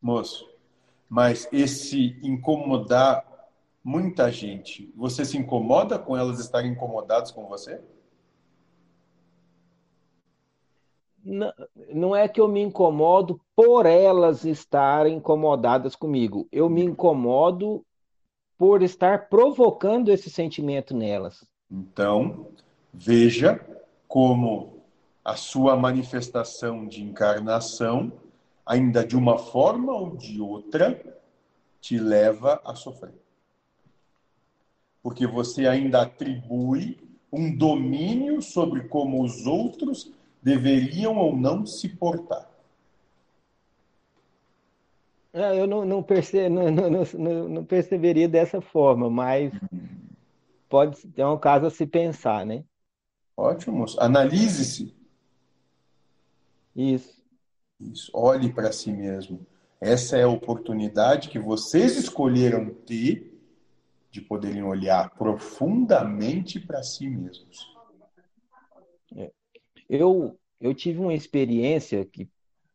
Moço, mas esse incomodar muita gente, você se incomoda com elas estarem incomodadas com você? Não é que eu me incomodo por elas estarem incomodadas comigo. Eu me incomodo por estar provocando esse sentimento nelas. Então, veja como a sua manifestação de encarnação, ainda de uma forma ou de outra, te leva a sofrer. Porque você ainda atribui um domínio sobre como os outros deveriam ou não se portar? É, eu não, não, perce, não, não, não, perceberia dessa forma, mas pode ter um caso a se pensar, né? Ótimo. Analise-se. Isso. Isso. Olhe para si mesmo. Essa é a oportunidade que vocês escolheram ter de poderem olhar profundamente para si mesmos. É. Eu, eu tive uma experiência que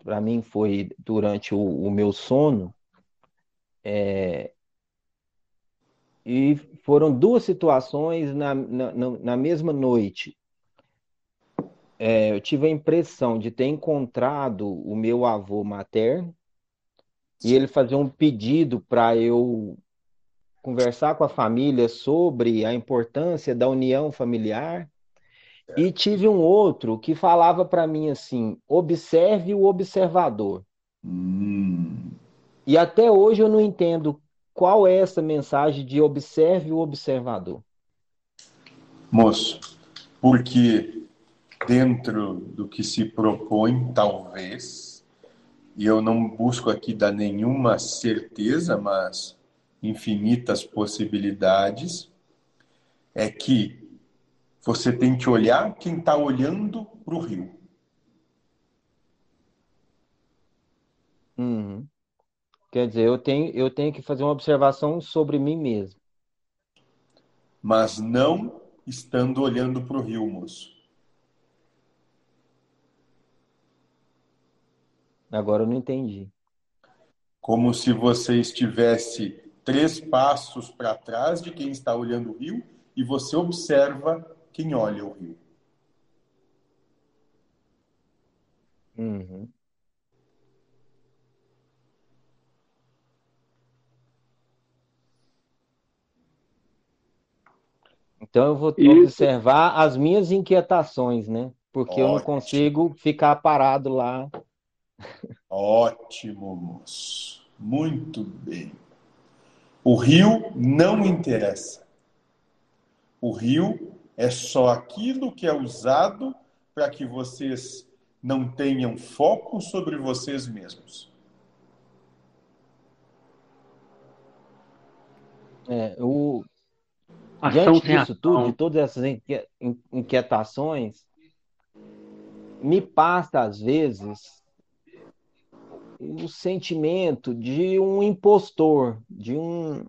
para mim foi durante o, o meu sono, é, e foram duas situações na, na, na mesma noite. É, eu tive a impressão de ter encontrado o meu avô materno e ele fazer um pedido para eu conversar com a família sobre a importância da união familiar e tive um outro que falava para mim assim: observe o observador. Hum. E até hoje eu não entendo qual é essa mensagem de observe o observador. Moço, porque dentro do que se propõe, talvez, e eu não busco aqui dar nenhuma certeza, mas infinitas possibilidades, é que você tem que olhar quem está olhando para o rio. Uhum. Quer dizer, eu tenho, eu tenho que fazer uma observação sobre mim mesmo. Mas não estando olhando para o rio, moço. Agora eu não entendi. Como se você estivesse três passos para trás de quem está olhando o rio e você observa quem olha o rio. Uhum. Então eu vou Isso. observar as minhas inquietações, né? Porque eu não Ótimo. consigo ficar parado lá. Ótimo, moço. Muito bem. O rio não interessa. O rio é só aquilo que é usado para que vocês não tenham foco sobre vocês mesmos. É, o, Ação diante disso tudo, de todas essas inquietações, me passa às vezes o sentimento de um impostor, de um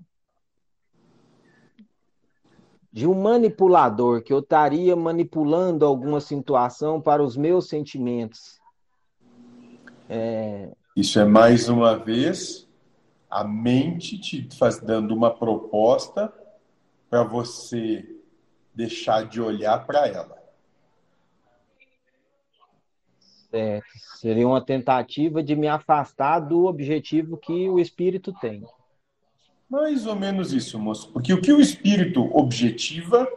de um manipulador, que eu estaria manipulando alguma situação para os meus sentimentos. É, Isso é mais uma vez a mente te faz dando uma proposta para você deixar de olhar para ela. certo. Seria uma tentativa de me afastar do objetivo que o espírito tem. Mais ou menos isso, moço. Porque o que o espírito objetiva,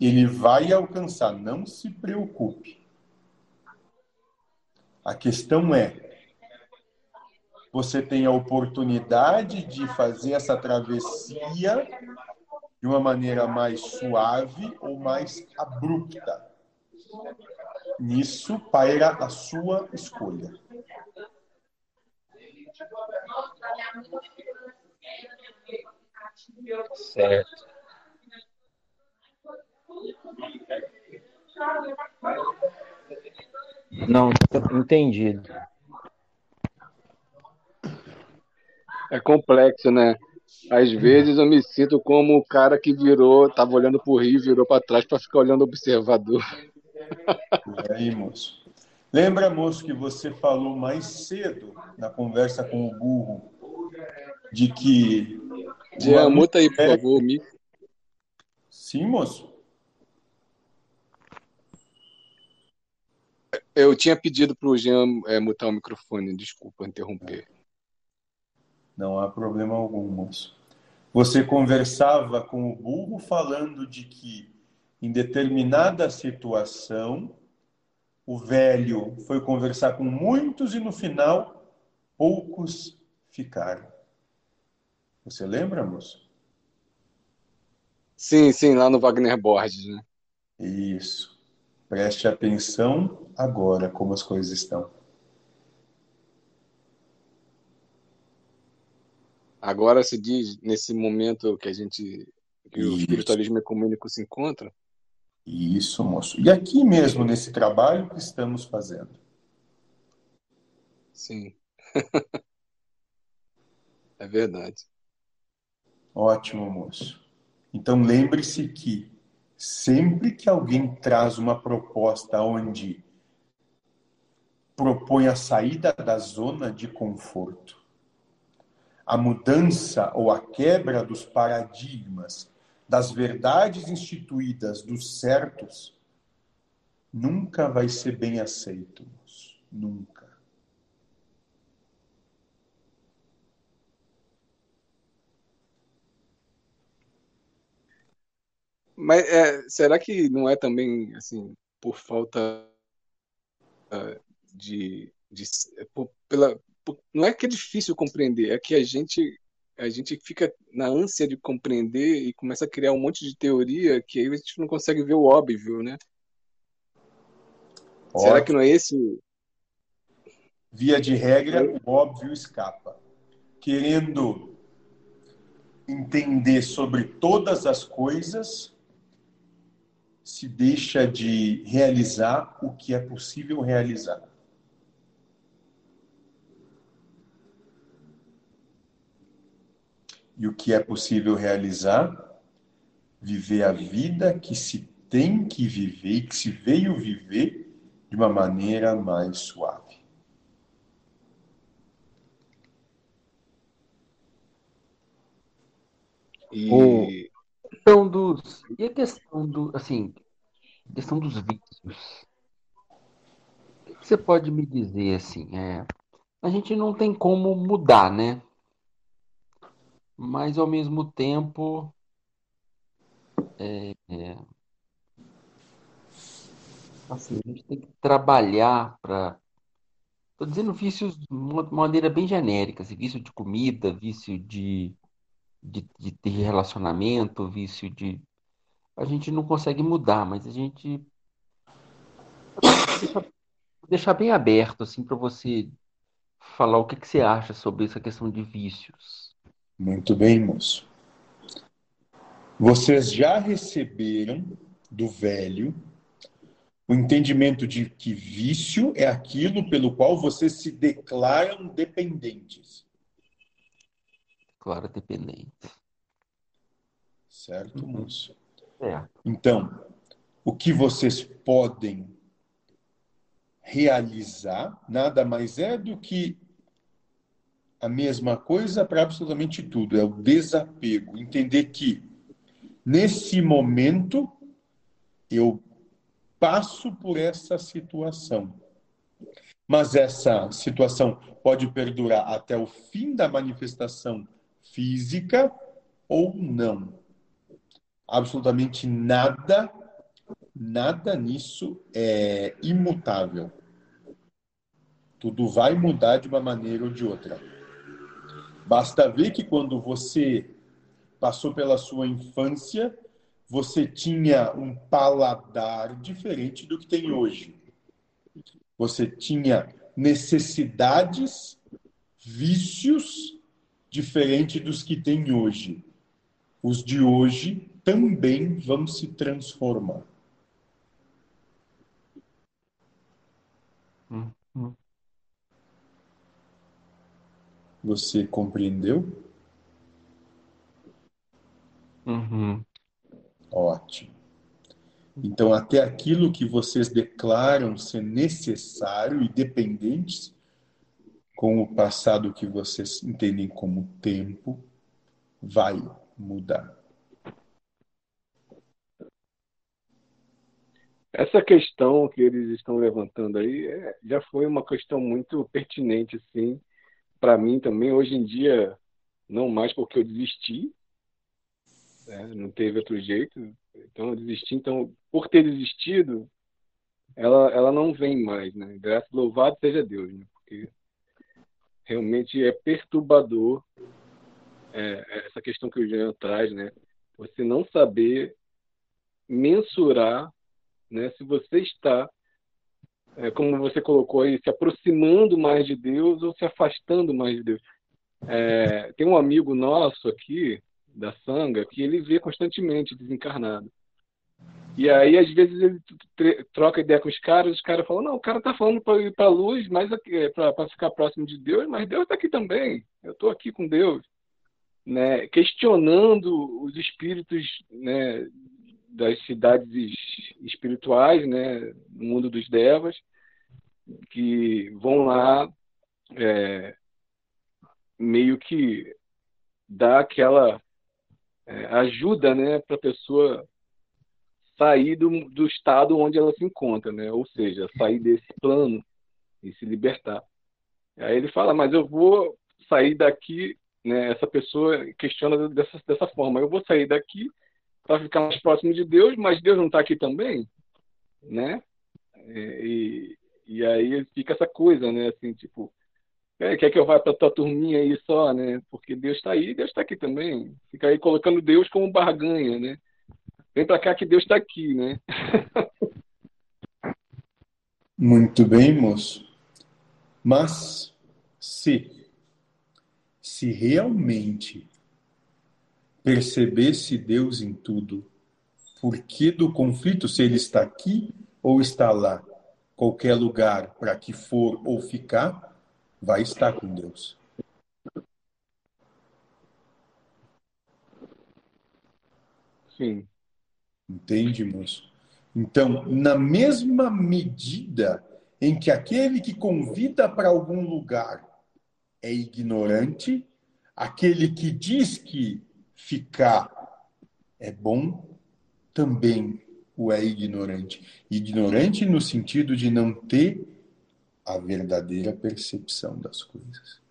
ele vai alcançar. Não se preocupe. A questão é: você tem a oportunidade de fazer essa travessia de uma maneira mais suave ou mais abrupta. Nisso paira a sua escolha. Certo. Não, entendido. É complexo, né? Às vezes eu me sinto como o cara que virou, tava olhando pro rio, virou para trás para ficar olhando o observador. E aí, moço? Lembra, moço, que você falou mais cedo na conversa com o burro de que. Jean, muta aí, por favor, o mic. Sim, moço. Eu tinha pedido pro Jean é, mutar o microfone, desculpa interromper. Não há problema algum, moço. Você conversava com o burro falando de que, em determinada situação, o velho foi conversar com muitos e no final poucos ficaram. Você lembra, moço? Sim, sim, lá no Wagner Borges, né? Isso. Preste atenção agora como as coisas estão. Agora se diz, nesse momento que a gente, que o Isso. espiritualismo ecumênico se encontra, Isso, moço. E aqui mesmo, nesse trabalho que estamos fazendo. sim. [laughs] É verdade. Ótimo, moço. Então lembre-se que sempre que alguém traz uma proposta onde propõe a saída da zona de conforto, a mudança ou a quebra dos paradigmas, das verdades instituídas, dos certos, nunca vai ser bem aceito, moço. Nunca. Mas é, será que não é também assim por falta ah, de, de por- pela por- não é que é difícil compreender, é que a gente a gente fica na ânsia de compreender e começa a criar um monte de teoria que aí a gente não consegue ver o óbvio, né? Será que não é esse? Via de regra, o óbvio escapa. Querendo entender sobre todas as coisas, se deixa de realizar o que é possível realizar. E o que é possível realizar? Viver a vida que se tem que viver e que se veio viver de uma maneira mais suave. E questão dos. E a questão do. Assim, questão dos vícios. O que você pode me dizer assim? É, a gente não tem como mudar, né? Mas ao mesmo tempo. É, é, assim, a gente tem que trabalhar para. Estou dizendo vícios de uma maneira bem genérica, assim, vício de comida, vício de, de, de ter relacionamento, vício de. A gente não consegue mudar, mas a gente deixar, deixar bem aberto assim para você falar o que, que você acha sobre essa questão de vícios. Muito bem, moço. Vocês já receberam do velho o entendimento de que vício é aquilo pelo qual vocês se declaram dependentes. Claro, dependente. Certo, moço? É. Então, o que vocês podem realizar nada mais é do que a mesma coisa para absolutamente tudo, é o desapego, entender que nesse momento eu passo por essa situação. Mas essa situação pode perdurar até o fim da manifestação física ou não. Absolutamente nada nada nisso é imutável. Tudo vai mudar de uma maneira ou de outra. Basta ver que quando você passou pela sua infância, você tinha um paladar diferente do que tem hoje. Você tinha necessidades, vícios diferentes dos que tem hoje. Os de hoje também vão se transformar. Uhum. Você compreendeu? Uhum. Ótimo. Então, até aquilo que vocês declaram ser necessário e dependentes, com o passado que vocês entendem como tempo, vai mudar. Essa questão que eles estão levantando aí é, já foi uma questão muito pertinente, assim, para mim também. Hoje em dia, não mais porque eu desisti, né? não teve outro jeito, então eu desisti. Então, por ter desistido, ela, ela não vem mais, né? Graças louvado seja Deus, né? Porque realmente é perturbador é, essa questão que o Jean traz, né? Você não saber mensurar né? Se você está, é, como você colocou aí, se aproximando mais de Deus ou se afastando mais de Deus. É, tem um amigo nosso aqui, da Sanga, que ele vê constantemente desencarnado. E aí, às vezes, ele troca ideia com os caras, os caras falam, não, o cara tá falando para ir para a luz, mas é para ficar próximo de Deus, mas Deus está aqui também. Eu estou aqui com Deus. Né? Questionando os espíritos né, das cidades espirituais, né, no mundo dos devas, que vão lá é, meio que dar aquela é, ajuda, né, para a pessoa sair do, do estado onde ela se encontra, né, ou seja, sair desse plano e se libertar. Aí ele fala, mas eu vou sair daqui, né, essa pessoa questiona dessa, dessa forma, eu vou sair daqui para ficar mais próximo de Deus, mas Deus não está aqui também, né? É, e, e aí fica essa coisa, né? Assim, tipo, é, quer que eu vá para tua turminha aí só, né? Porque Deus está aí, Deus está aqui também. Fica aí colocando Deus como barganha, né? Vem para cá que Deus está aqui, né? [laughs] Muito bem, moço. Mas se se realmente percebesse Deus em tudo. Por que do conflito se ele está aqui ou está lá? Qualquer lugar para que for ou ficar, vai estar com Deus. Sim. Entende, moço? Então, na mesma medida em que aquele que convida para algum lugar é ignorante, aquele que diz que ficar é bom, também o é ignorante. Ignorante no sentido de não ter a verdadeira percepção das coisas.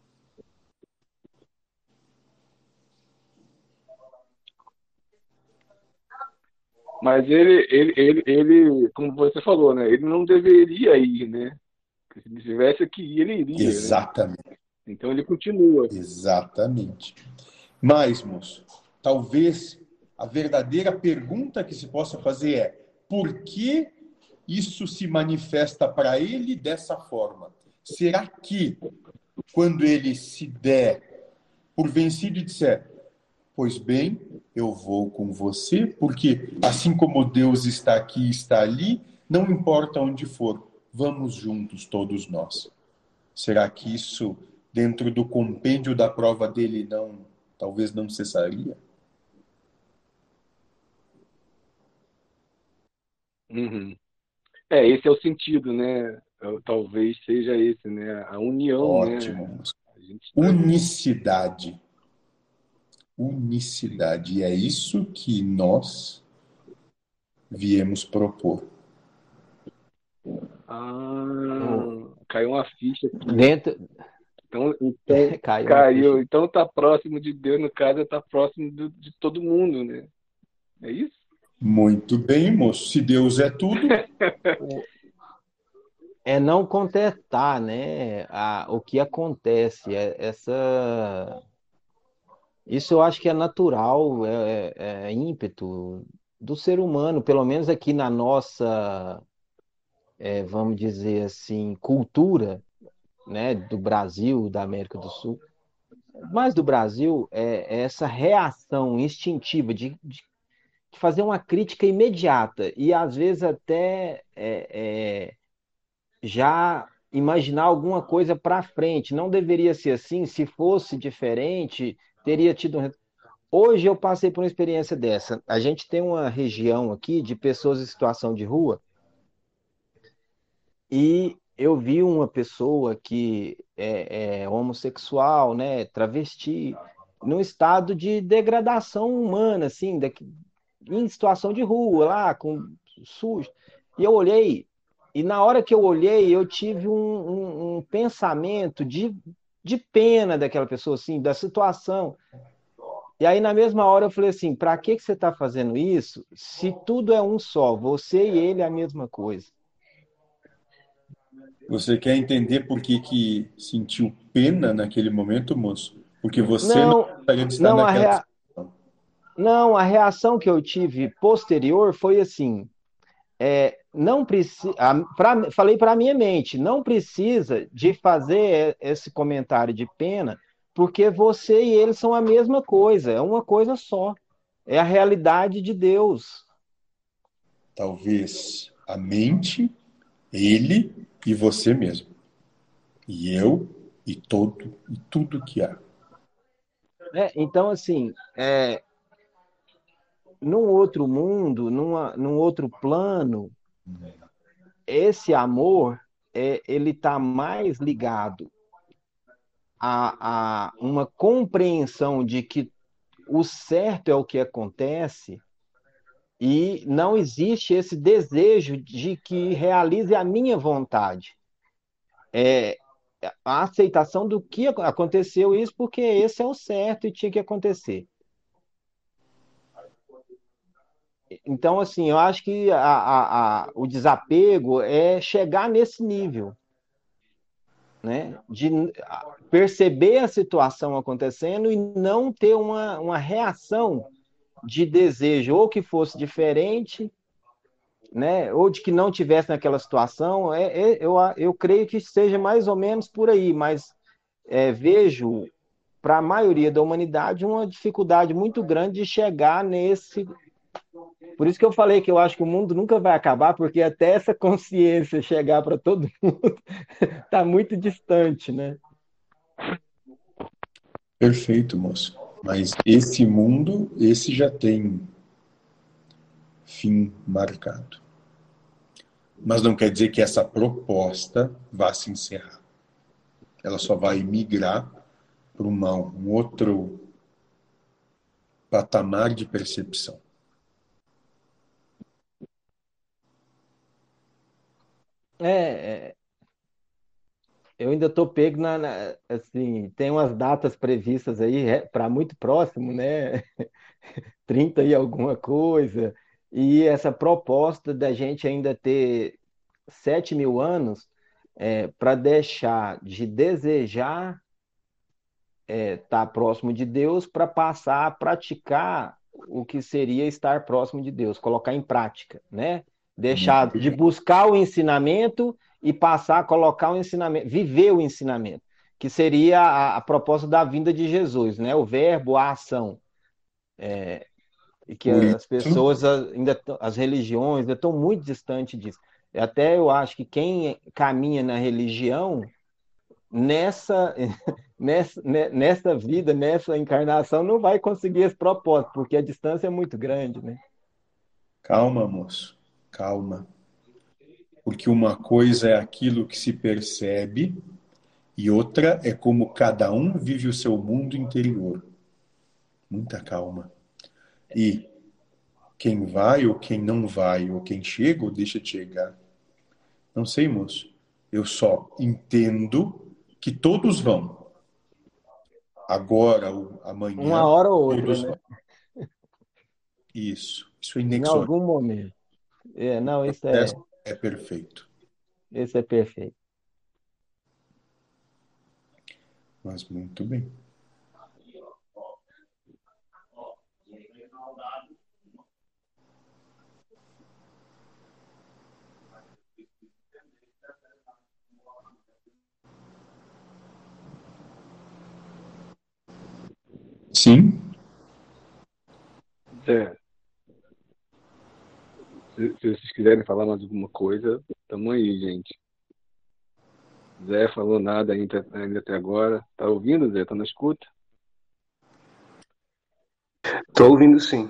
Mas ele, ele, ele, ele, como você falou, né? Ele não deveria ir, né? Se ele tivesse que ir, ele iria. Exatamente. Né? Então ele continua. Exatamente. Mas, moço, talvez a verdadeira pergunta que se possa fazer é: por que isso se manifesta para ele dessa forma? Será que, quando ele se der por vencido e disser, pois bem, eu vou com você, porque assim como Deus está aqui e está ali, não importa onde for, vamos juntos todos nós. Será que isso, dentro do compêndio da prova dele, não, talvez não cessaria? Uhum. É, esse é o sentido, né? Talvez seja esse, né? A união, Ótimo. né? Unicidade unicidade. E é isso que nós viemos propor. Ah, caiu uma ficha aqui. Dentro... Então, então [laughs] caiu. caiu. Então tá próximo de Deus, no caso, tá próximo do, de todo mundo, né? É isso? Muito bem, moço. Se Deus é tudo. [laughs] é não contestar, né? A, o que acontece, é essa isso eu acho que é natural, é, é, é ímpeto do ser humano, pelo menos aqui na nossa, é, vamos dizer assim, cultura, né, do Brasil, da América do Sul, mais do Brasil, é, é essa reação instintiva de, de, de, fazer uma crítica imediata e às vezes até é, é já imaginar alguma coisa para frente. Não deveria ser assim, se fosse diferente, teria tido um... Hoje eu passei por uma experiência dessa. A gente tem uma região aqui de pessoas em situação de rua e eu vi uma pessoa que é, é homossexual, né, travesti, num estado de degradação humana, assim, daqui, em situação de rua, lá, com sujo. E eu olhei, e na hora que eu olhei, eu tive um, um, um pensamento de de pena daquela pessoa, assim, da situação. E aí, na mesma hora, eu falei assim: para que, que você está fazendo isso se tudo é um só? Você e ele é a mesma coisa. Você quer entender por que, que sentiu pena naquele momento, moço? Porque você não, não estar não, naquela a rea... Não, a reação que eu tive posterior foi assim: é, não precisa, falei para a minha mente, não precisa de fazer esse comentário de pena, porque você e ele são a mesma coisa, é uma coisa só. É a realidade de Deus. Talvez a mente, ele e você mesmo. E eu e todo e tudo que há. É, então, assim, é, num outro mundo, numa, num outro plano, esse amor é, ele está mais ligado a, a uma compreensão de que o certo é o que acontece e não existe esse desejo de que realize a minha vontade. É a aceitação do que aconteceu isso porque esse é o certo e tinha que acontecer. Então, assim, eu acho que a, a, a, o desapego é chegar nesse nível, né? De perceber a situação acontecendo e não ter uma, uma reação de desejo, ou que fosse diferente, né? Ou de que não tivesse naquela situação. É, é eu, eu creio que seja mais ou menos por aí, mas é, vejo para a maioria da humanidade uma dificuldade muito grande de chegar nesse por isso que eu falei que eu acho que o mundo nunca vai acabar, porque até essa consciência chegar para todo [laughs] mundo está muito distante, né? Perfeito, moço. Mas esse mundo, esse já tem fim marcado. Mas não quer dizer que essa proposta vá se encerrar. Ela só vai migrar para um outro patamar de percepção. É, é, eu ainda estou pego na, na, assim, tem umas datas previstas aí é, para muito próximo, né? [laughs] 30 e alguma coisa. E essa proposta da gente ainda ter 7 mil anos é, para deixar de desejar estar é, tá próximo de Deus para passar a praticar o que seria estar próximo de Deus, colocar em prática, né? Deixar de buscar o ensinamento e passar a colocar o ensinamento, viver o ensinamento, que seria a, a proposta da vinda de Jesus, né? O verbo, a ação. É, e que as pessoas ainda as religiões ainda estão muito distantes disso. Até eu acho que quem caminha na religião nessa [laughs] nessa nessa vida, nessa encarnação não vai conseguir esse propósito, porque a distância é muito grande, né? Calma, moço. Calma. Porque uma coisa é aquilo que se percebe e outra é como cada um vive o seu mundo interior. Muita calma. E quem vai ou quem não vai, ou quem chega ou deixa de chegar. Não sei, moço. Eu só entendo que todos vão. Agora, amanhã. Uma hora ou outra, né? Isso. Isso é inexorável. Em algum momento. É, não, isso é. É perfeito. Isso é perfeito. Mas muito bem. Sim. É. Se, se vocês quiserem falar mais alguma coisa, tamo aí, gente. Zé falou nada ainda, ainda até agora. Tá ouvindo, Zé? Tá na escuta? Tô ouvindo sim.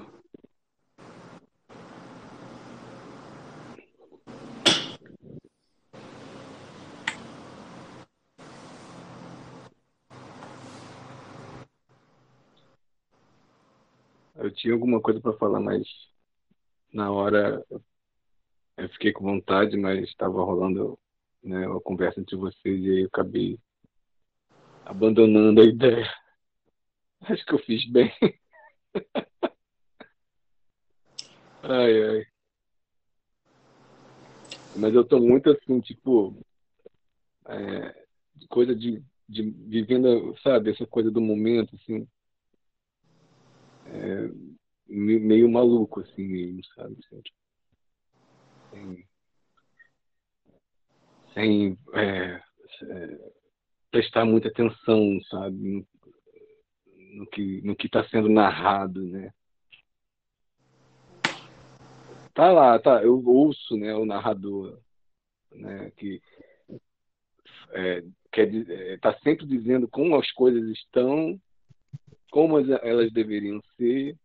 Eu tinha alguma coisa para falar, mas na hora eu fiquei com vontade, mas estava rolando né, uma conversa entre vocês e aí eu acabei abandonando a ideia. [laughs] Acho que eu fiz bem. [laughs] ai, ai. Mas eu tô muito assim, tipo, é, coisa de, de vivendo, sabe, essa coisa do momento, assim, é, meio maluco, assim mesmo, sabe? Assim, sem, sem é, é, prestar muita atenção, sabe? No, que no que está sendo narrado, né? Tá lá, tá. Eu ouço, né, o narrador, né, que é, quer está sempre dizendo como as coisas estão como elas deveriam ser,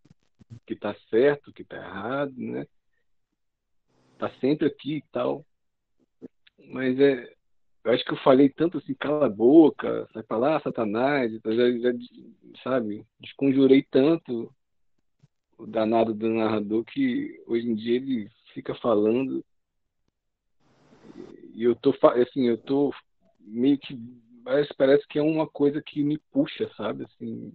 que está certo, que está errado, né? Está sempre aqui e tal. Mas é, eu acho que eu falei tanto assim, cala a boca, sai pra lá, Satanás, já, já, sabe, desconjurei tanto o danado do narrador que hoje em dia ele fica falando e eu tô assim, eu tô meio que parece, parece que é uma coisa que me puxa, sabe, assim,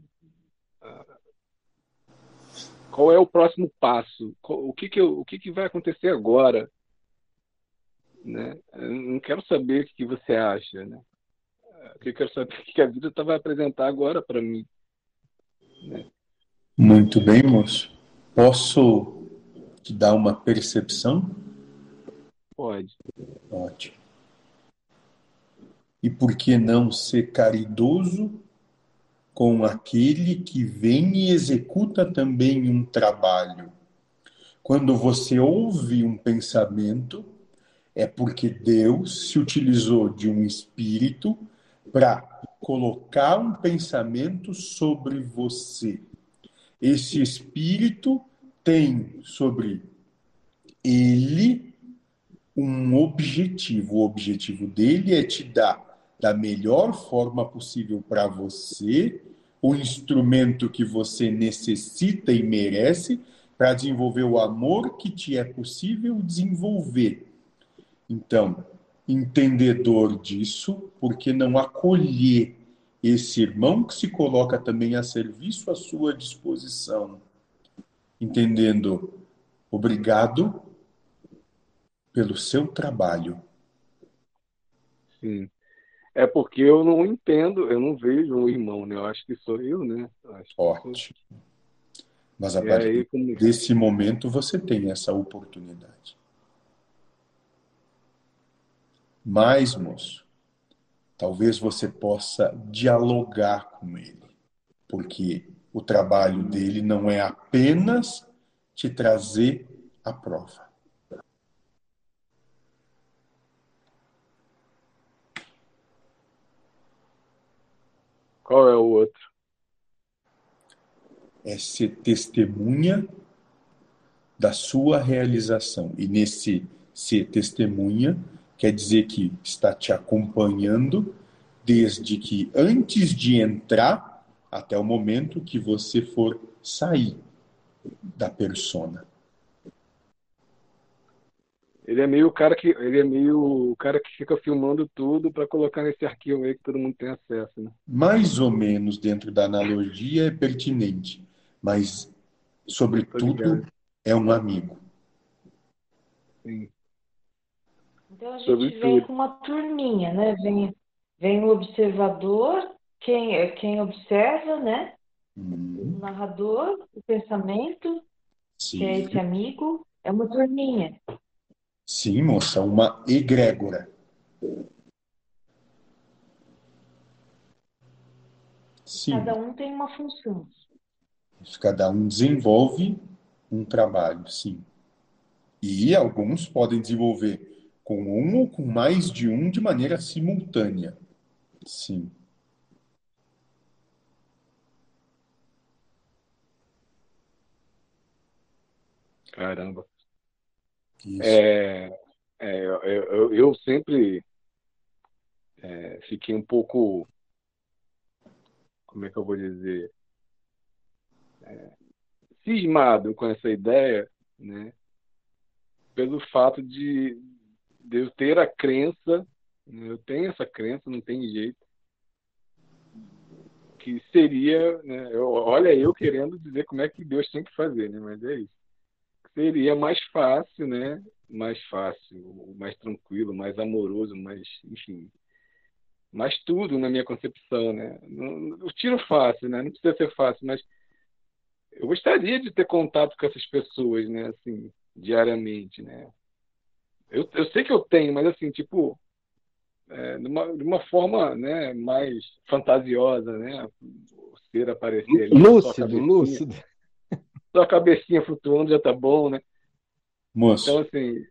qual é o próximo passo? O que, que, eu, o que, que vai acontecer agora? Né? Eu não quero saber o que você acha. Né? Eu quero saber o que a vida tá, vai apresentar agora para mim. Né? Muito bem, moço. Posso te dar uma percepção? Pode. Ótimo. E por que não ser caridoso com aquele que vem e executa também um trabalho. Quando você ouve um pensamento, é porque Deus se utilizou de um espírito para colocar um pensamento sobre você. Esse espírito tem sobre ele um objetivo. O objetivo dele é te dar da melhor forma possível para você o instrumento que você necessita e merece para desenvolver o amor que te é possível desenvolver. Então, entendedor disso, porque não acolher esse irmão que se coloca também a serviço à sua disposição, entendendo, obrigado pelo seu trabalho. Sim. É porque eu não entendo, eu não vejo um irmão, né? Eu acho que sou eu, né? Ótimo. Mas a partir aí, como... desse momento você tem essa oportunidade. Mais, moço, talvez você possa dialogar com ele, porque o trabalho dele não é apenas te trazer a prova. Qual é o outro? É ser testemunha da sua realização. E nesse ser testemunha, quer dizer que está te acompanhando desde que antes de entrar até o momento que você for sair da persona. Ele é meio o cara que ele é meio o cara que fica filmando tudo para colocar nesse arquivo aí que todo mundo tem acesso, né? Mais ou menos dentro da analogia é pertinente, mas sobretudo é um amigo. Sim. Então a gente vem com uma turminha, né? Vem, vem o observador, quem, quem observa, né? Hum. O narrador, o pensamento, Sim. que é esse amigo, é uma turminha. Sim, moça, uma egrégora. Sim. Cada um tem uma função. Cada um desenvolve um trabalho, sim. E alguns podem desenvolver com um ou com mais de um de maneira simultânea. Sim. Caramba. É, é, eu, eu, sempre é, fiquei um pouco. Como é que eu vou dizer? É, cismado com essa ideia, né? Pelo fato de, de eu ter a crença, né, eu tenho essa crença, não tem jeito, que seria, né, eu, olha eu querendo dizer como é que Deus tem que fazer, né? Mas é isso seria mais fácil, né? Mais fácil, mais tranquilo, mais amoroso, mais, enfim, mais tudo na minha concepção, né? O tiro fácil, né? Não precisa ser fácil, mas eu gostaria de ter contato com essas pessoas, né? Assim, diariamente, né? Eu, eu sei que eu tenho, mas assim, tipo, é, de, uma, de uma forma, né? Mais fantasiosa, né? O ser aparecer ali. Lúcido, lúcido só a cabecinha flutuando já tá bom, né? Moço, então, assim...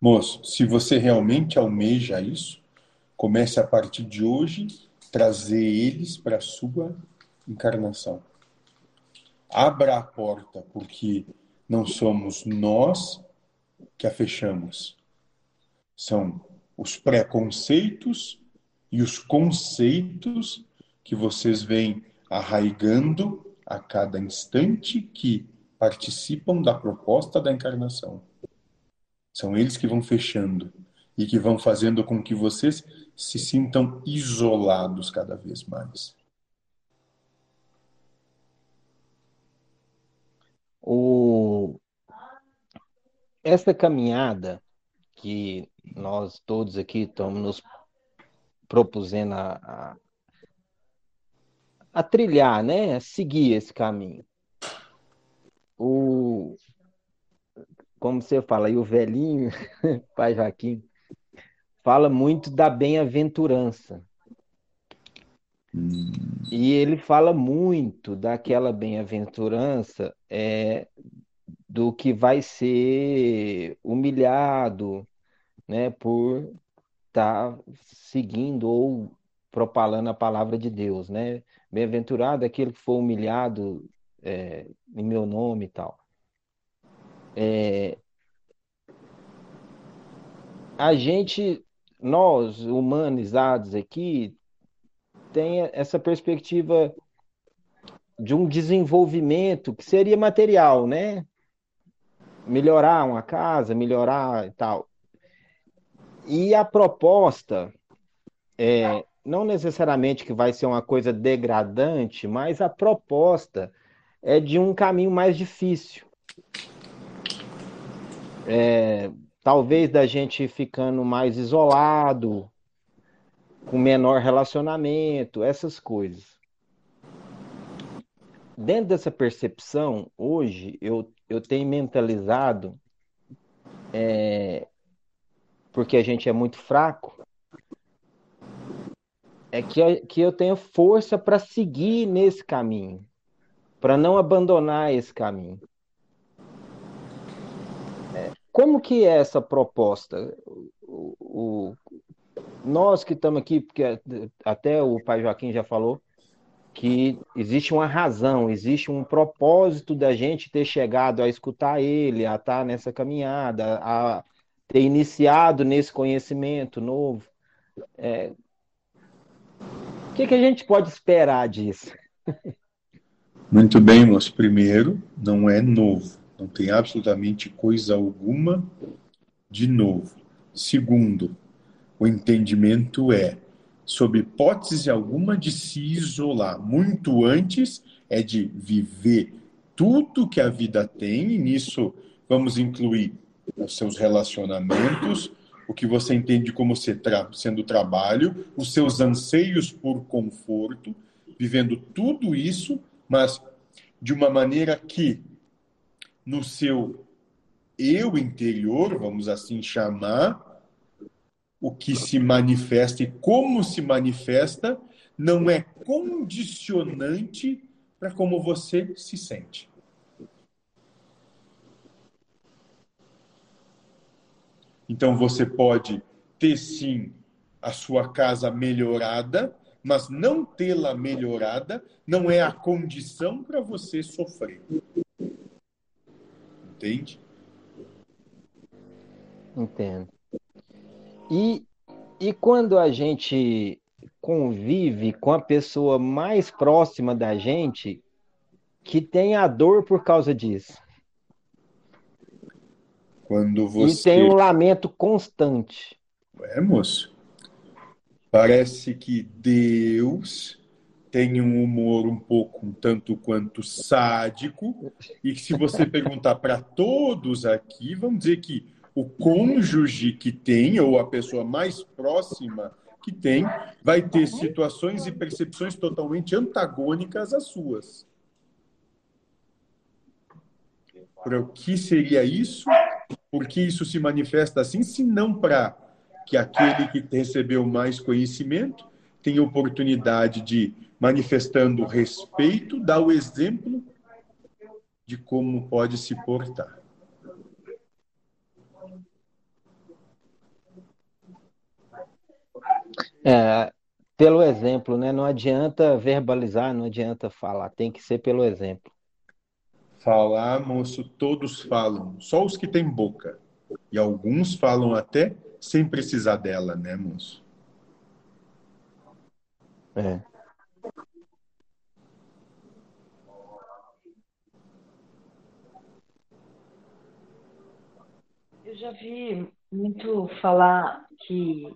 moço, se você realmente almeja isso, comece a partir de hoje trazer eles para a sua encarnação. Abra a porta, porque não somos nós que a fechamos. São os preconceitos e os conceitos que vocês vêm arraigando a cada instante que participam da proposta da encarnação. São eles que vão fechando e que vão fazendo com que vocês se sintam isolados cada vez mais. O... Essa caminhada que nós todos aqui estamos nos propusendo a, a, a trilhar, né? A seguir esse caminho o como você fala, e o velhinho, [laughs] pai Joaquim, fala muito da bem-aventurança. Hum. E ele fala muito daquela bem-aventurança é, do que vai ser humilhado né, por estar tá seguindo ou propalando a palavra de Deus. Né? Bem-aventurado é aquele que for humilhado é, em meu nome e tal. É, a gente, nós humanizados aqui, tem essa perspectiva de um desenvolvimento que seria material, né? Melhorar uma casa, melhorar e tal. E a proposta, é, não necessariamente que vai ser uma coisa degradante, mas a proposta é de um caminho mais difícil. É, talvez da gente ficando mais isolado, com menor relacionamento, essas coisas. Dentro dessa percepção, hoje eu, eu tenho mentalizado, é, porque a gente é muito fraco, é que, que eu tenho força para seguir nesse caminho, para não abandonar esse caminho. É, como que é essa proposta? O, o, nós que estamos aqui, porque até o pai Joaquim já falou, que existe uma razão, existe um propósito da gente ter chegado a escutar ele, a estar nessa caminhada, a ter iniciado nesse conhecimento novo. É... O que, que a gente pode esperar disso? [laughs] Muito bem, moço. Primeiro, não é novo. Não tem absolutamente coisa alguma de novo. Segundo, o entendimento é, sob hipótese alguma, de se isolar. Muito antes é de viver tudo que a vida tem, e nisso vamos incluir os seus relacionamentos, o que você entende como sendo trabalho, os seus anseios por conforto, vivendo tudo isso, mas de uma maneira que no seu eu interior, vamos assim chamar, o que se manifesta e como se manifesta não é condicionante para como você se sente. Então você pode ter sim a sua casa melhorada, mas não tê-la melhorada não é a condição para você sofrer. Entende? Entendo. E, e quando a gente convive com a pessoa mais próxima da gente que tem a dor por causa disso. Quando você... E tem um lamento constante. É, moço. Parece que Deus tem um humor um pouco um tanto quanto sádico e que se você [laughs] perguntar para todos aqui, vamos dizer que o cônjuge que tem, ou a pessoa mais próxima que tem, vai ter situações e percepções totalmente antagônicas às suas. Para o que seria isso? Por que isso se manifesta assim? Se não para que aquele que recebeu mais conhecimento tenha oportunidade de, manifestando respeito, dar o exemplo de como pode se portar. É, pelo exemplo, né? Não adianta verbalizar, não adianta falar, tem que ser pelo exemplo. Falar, moço, todos falam, só os que têm boca. E alguns falam até sem precisar dela, né, moço? É. Eu já vi muito falar que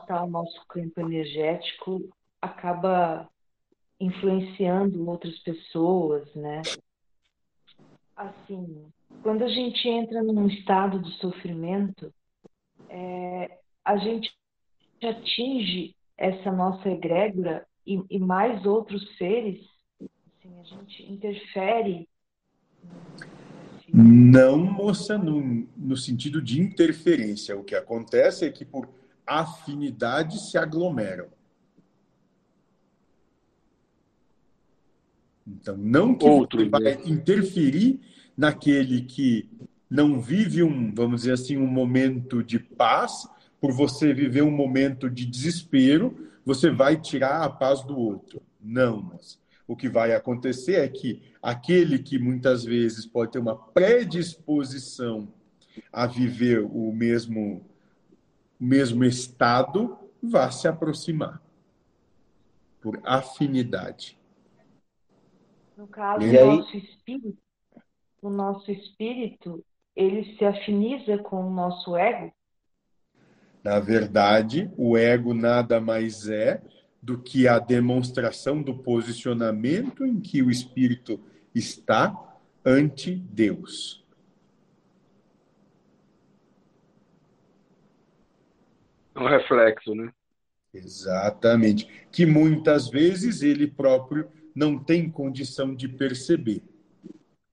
está o nosso campo energético acaba influenciando outras pessoas, né? Assim, quando a gente entra num estado de sofrimento, é, a gente atinge essa nossa egrégora e, e mais outros seres, assim, a gente interfere. Não, moça, no, no sentido de interferência. O que acontece é que por afinidades se aglomeram. Então, não que Outro, vai né? interferir naquele que não vive um, vamos dizer assim, um momento de paz, por você viver um momento de desespero, você vai tirar a paz do outro. Não, mas o que vai acontecer é que aquele que muitas vezes pode ter uma predisposição a viver o mesmo mesmo estado vá se aproximar por afinidade. No caso, E o aí- nosso espírito, o nosso espírito, ele se afiniza com o nosso ego? Na verdade, o ego nada mais é do que a demonstração do posicionamento em que o espírito está ante Deus. É um reflexo, né? Exatamente. Que muitas vezes ele próprio não tem condição de perceber.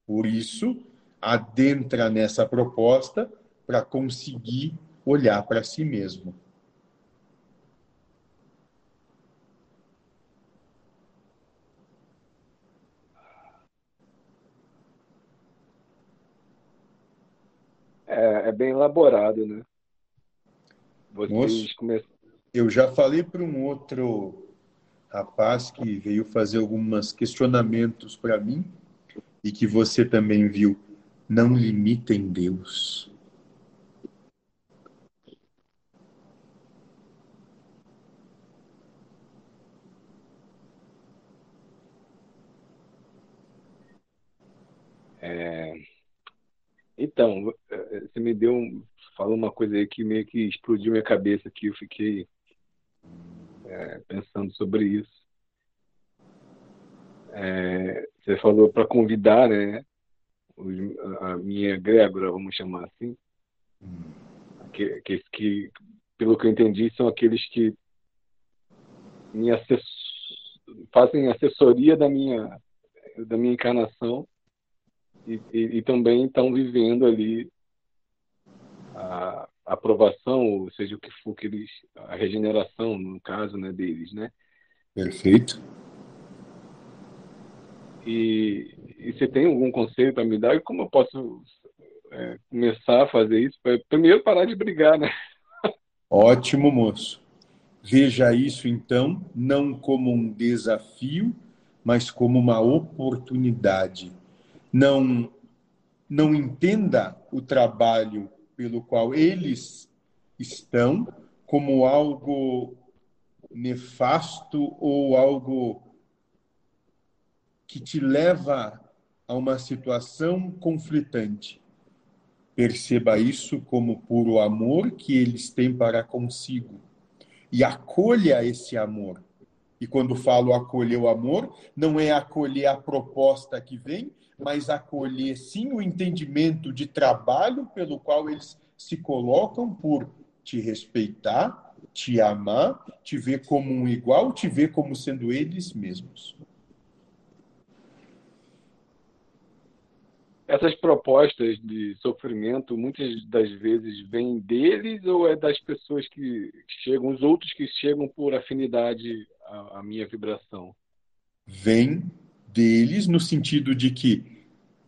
Por isso, adentra nessa proposta para conseguir olhar para si mesmo. É, é bem elaborado, né? Vocês Moço. começam. Eu já falei para um outro rapaz que veio fazer alguns questionamentos para mim e que você também viu. Não limitem Deus. É, Então, você me deu, um- falou uma coisa aí que meio que explodiu minha cabeça aqui. Eu fiquei eh, pensando sobre isso. Eh, você falou para convidar, né? a minha egrégora, vamos chamar assim, que, pelo que eu entendi, são aqueles que me assess... fazem assessoria da minha, da minha encarnação e, e, e também estão vivendo ali a a aprovação, ou seja, o que for que eles, a regeneração, no caso, né, deles, né? Perfeito? E, e você tem algum conselho para me dar? E como eu posso é, começar a fazer isso? Primeiro, parar de brigar, né? Ótimo, moço. Veja isso, então, não como um desafio, mas como uma oportunidade. Não, não entenda o trabalho pelo qual eles estão como algo nefasto ou algo que te leva a uma situação conflitante. Perceba isso como puro amor que eles têm para consigo e acolha esse amor. E quando falo acolher o amor, não é acolher a proposta que vem, mas acolher sim o entendimento de trabalho pelo qual eles se colocam por te respeitar, te amar, te ver como um igual, te ver como sendo eles mesmos. Essas propostas de sofrimento, muitas das vezes vêm deles ou é das pessoas que chegam, os outros que chegam por afinidade à, à minha vibração? Vem deles no sentido de que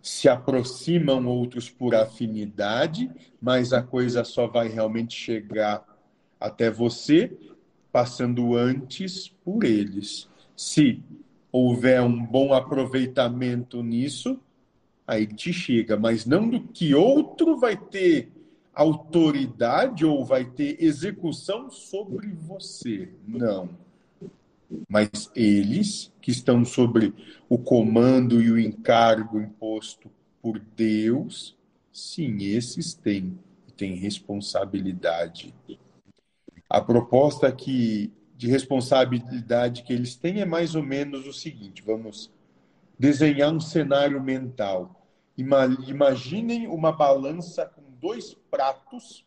se aproximam outros por afinidade, mas a coisa só vai realmente chegar até você passando antes por eles. Se houver um bom aproveitamento nisso, aí te chega, mas não do que outro vai ter autoridade ou vai ter execução sobre você. Não. Mas eles que estão sobre o comando e o encargo imposto por Deus, sim, esses têm, têm responsabilidade. A proposta que, de responsabilidade que eles têm é mais ou menos o seguinte: vamos desenhar um cenário mental. Ima- Imaginem uma balança com dois pratos,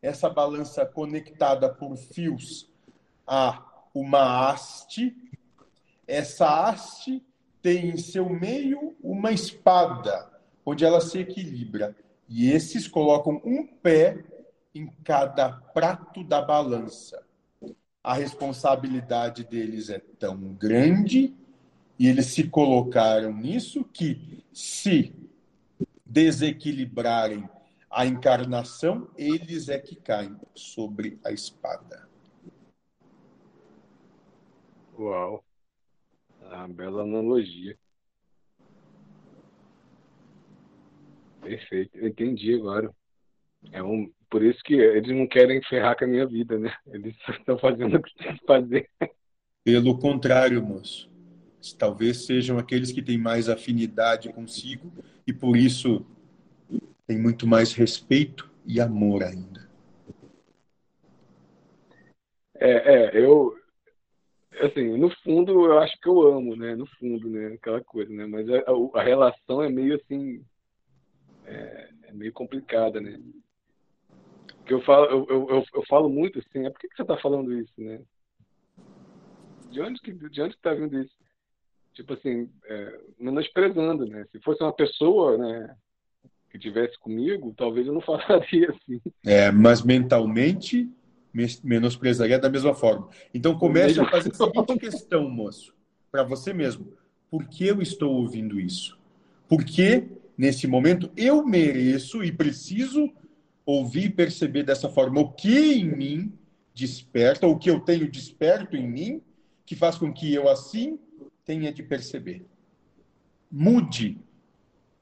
essa balança conectada por fios a uma haste. Essa haste tem em seu meio uma espada, onde ela se equilibra. E esses colocam um pé em cada prato da balança. A responsabilidade deles é tão grande e eles se colocaram nisso que, se desequilibrarem a encarnação, eles é que caem sobre a espada. Uau! Ah, bela analogia. Perfeito, eu entendi agora. É um, por isso que eles não querem ferrar com a minha vida, né? Eles [laughs] estão fazendo o que tem que fazer. Pelo contrário, moço, talvez sejam aqueles que têm mais afinidade consigo e por isso têm muito mais respeito e amor ainda. É, é, eu, assim, no fundo eu acho que eu amo, né? No fundo, né? Aquela coisa, né? Mas a, a relação é meio assim, é, é meio complicada, né? Porque eu falo, eu, eu, eu, falo muito assim, é por que, que você está falando isso, né? De onde que, de onde que tá vindo isso? Tipo assim, é, menosprezando, né? Se fosse uma pessoa, né? Que tivesse comigo, talvez eu não [laughs] falaria assim. É, mas mentalmente menosprezaria da mesma forma. Então comece a fazer a seguinte questão, moço, para você mesmo. Por que eu estou ouvindo isso? Por que, nesse momento, eu mereço e preciso ouvir e perceber dessa forma o que em mim desperta, o que eu tenho desperto em mim, que faz com que eu assim tenha de perceber. Mude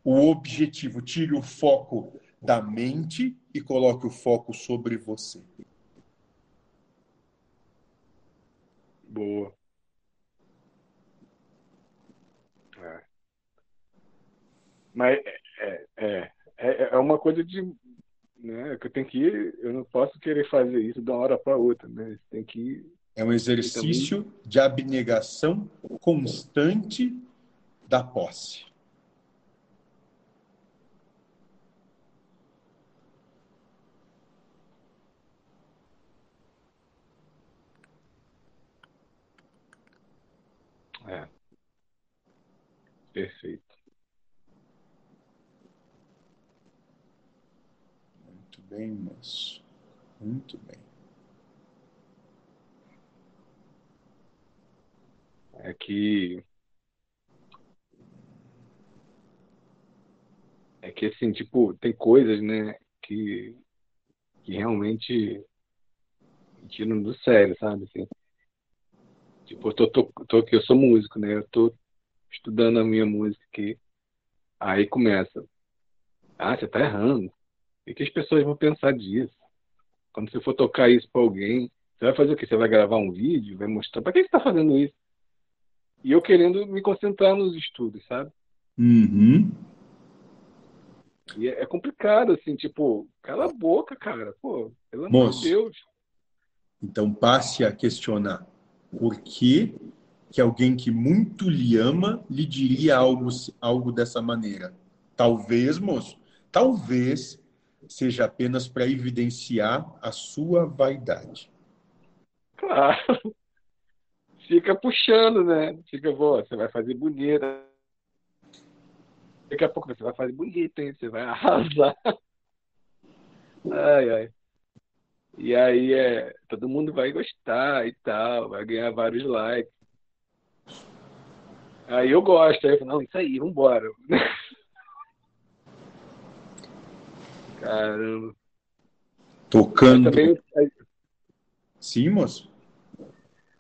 o objetivo, tire o foco da mente e coloque o foco sobre você. Boa. É. Mas é, é, é, é uma coisa de. Né, que eu tenho que ir, eu não posso querer fazer isso de uma hora para outra, né? Tem que ir, É um exercício de abnegação constante da posse. É. Perfeito. Muito bem, moço. Muito bem. É que. É que, assim, tipo, tem coisas, né, que, que realmente tiram do sério, sabe? Assim, Tipo, eu, tô, tô, tô aqui, eu sou músico, né? Eu tô estudando a minha música aqui. Aí começa. Ah, você tá errando. O que as pessoas vão pensar disso? Quando você for tocar isso para alguém, você vai fazer o quê? Você vai gravar um vídeo? Vai mostrar? Para que você tá fazendo isso? E eu querendo me concentrar nos estudos, sabe? Uhum. E é, é complicado, assim, tipo, cala a boca, cara. Pô, pelo amor de Deus. Então passe a questionar por que, que alguém que muito lhe ama lhe diria algo, algo dessa maneira. Talvez, moço, talvez seja apenas para evidenciar a sua vaidade. Claro. Fica puxando, né? Fica, você vai fazer bonita. Daqui a pouco você vai fazer bonita, hein? Você vai [laughs] arrasar. Ai, ai. E aí é, todo mundo vai gostar e tal, vai ganhar vários likes. Aí eu gosto, aí eu falo, não, isso aí, vambora. [laughs] Caramba. Tocando. Também, Sim, moço.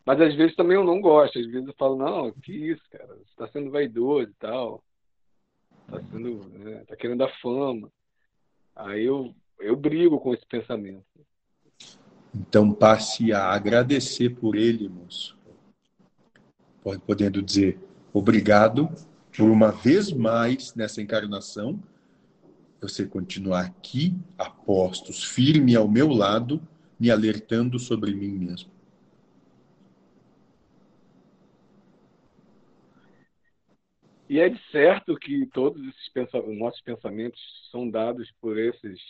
Mas às vezes também eu não gosto. Às vezes eu falo, não, que isso, cara, você tá sendo vaidoso e tal. Tá sendo, né, tá querendo a fama. Aí eu, eu brigo com esse pensamento. Então passe a agradecer por ele, moço. Podendo dizer obrigado por uma vez mais nessa encarnação, você continuar aqui, a postos, firme ao meu lado, me alertando sobre mim mesmo. E é de certo que todos esses pensamentos, nossos pensamentos são dados por esses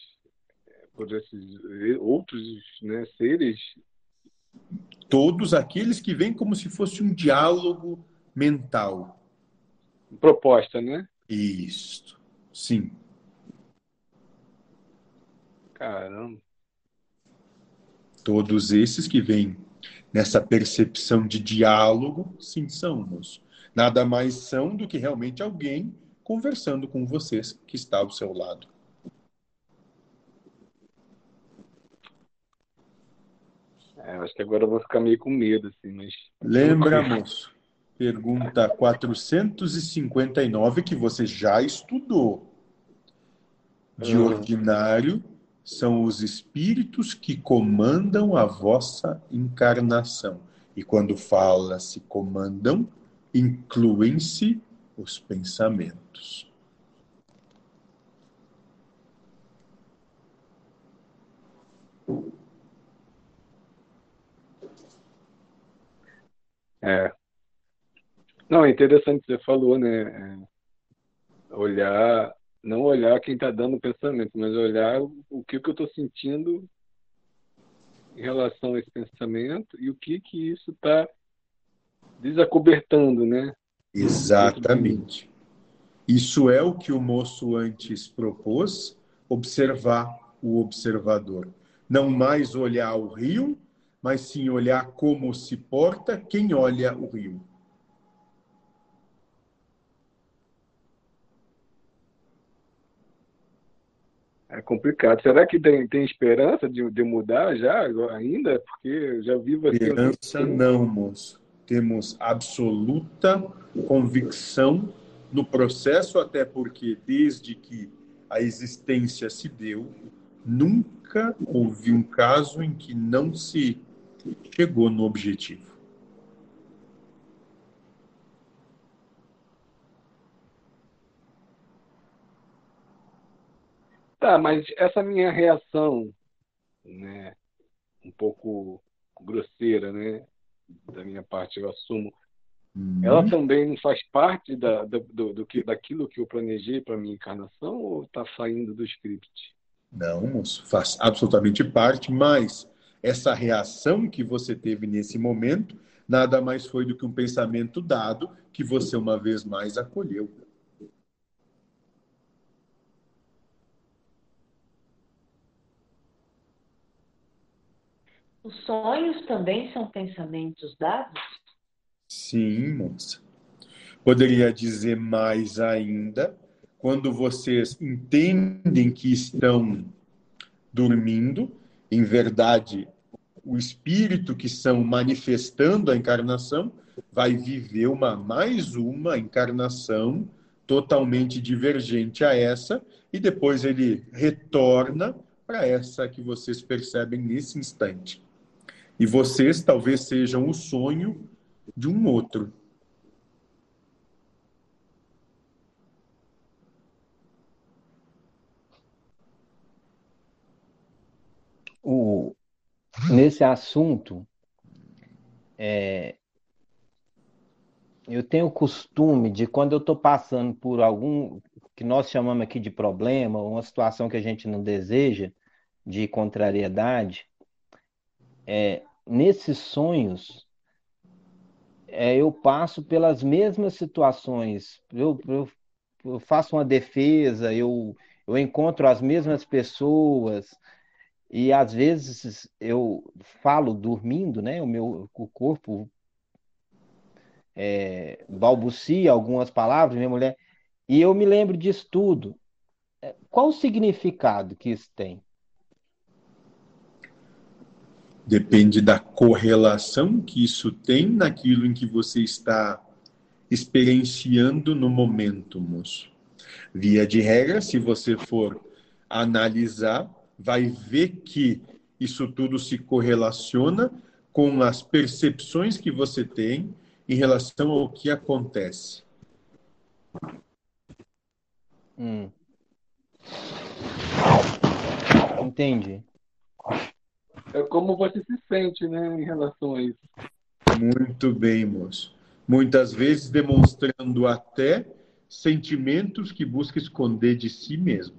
por esses outros né, seres. Todos aqueles que vêm como se fosse um diálogo mental. Proposta, né? Isso. Sim. Caramba. Todos esses que vêm nessa percepção de diálogo, sim, são, moço. Nada mais são do que realmente alguém conversando com vocês que está ao seu lado. É, acho que agora eu vou ficar meio com medo, assim, mas. Lembra, moço? Pergunta 459 que você já estudou. De Ah. ordinário, são os espíritos que comandam a vossa encarnação. E quando fala se comandam, incluem-se os pensamentos. É. Não, é interessante você falou, né? É, olhar, não olhar quem está dando o pensamento, mas olhar o, o que, que eu estou sentindo em relação a esse pensamento e o que que isso está desacobertando, né? Exatamente. Isso é o que o moço antes propôs, observar o observador. Não mais olhar o rio, mas sim olhar como se porta quem olha o rio. É complicado. Será que tem, tem esperança de, de mudar já ainda? Porque eu já vivo assim. Esperança não, moço. Temos absoluta convicção no processo, até porque desde que a existência se deu, nunca houve um caso em que não se chegou no objetivo. Tá, mas essa minha reação, né, um pouco grosseira, né, da minha parte, eu assumo, uhum. ela também faz parte da, do, do, que, daquilo que eu planejei para minha encarnação ou está saindo do script? Não, moço, faz absolutamente parte, mas essa reação que você teve nesse momento nada mais foi do que um pensamento dado que você uma vez mais acolheu. Os sonhos também são pensamentos dados? Sim, moça. Poderia dizer mais ainda, quando vocês entendem que estão dormindo, em verdade, o espírito que são manifestando a encarnação vai viver uma mais uma encarnação totalmente divergente a essa e depois ele retorna para essa que vocês percebem nesse instante. E vocês talvez sejam o sonho de um outro. O, nesse assunto, é, eu tenho o costume de, quando eu estou passando por algum que nós chamamos aqui de problema, uma situação que a gente não deseja, de contrariedade, é, nesses sonhos, é, eu passo pelas mesmas situações. Eu, eu, eu, faço uma defesa, eu, eu encontro as mesmas pessoas, e às vezes eu falo dormindo, né? O meu o corpo é, balbucia algumas palavras, minha mulher, e eu me lembro disso tudo. É, qual o significado que isso tem? Depende da correlação que isso tem naquilo em que você está experienciando no momento, moço. Via de regra, se você for analisar, vai ver que isso tudo se correlaciona com as percepções que você tem em relação ao que acontece. Hum. Entendi é como você se sente, né, em relação a isso. Muito bem, moço. Muitas vezes demonstrando até sentimentos que busca esconder de si mesmo.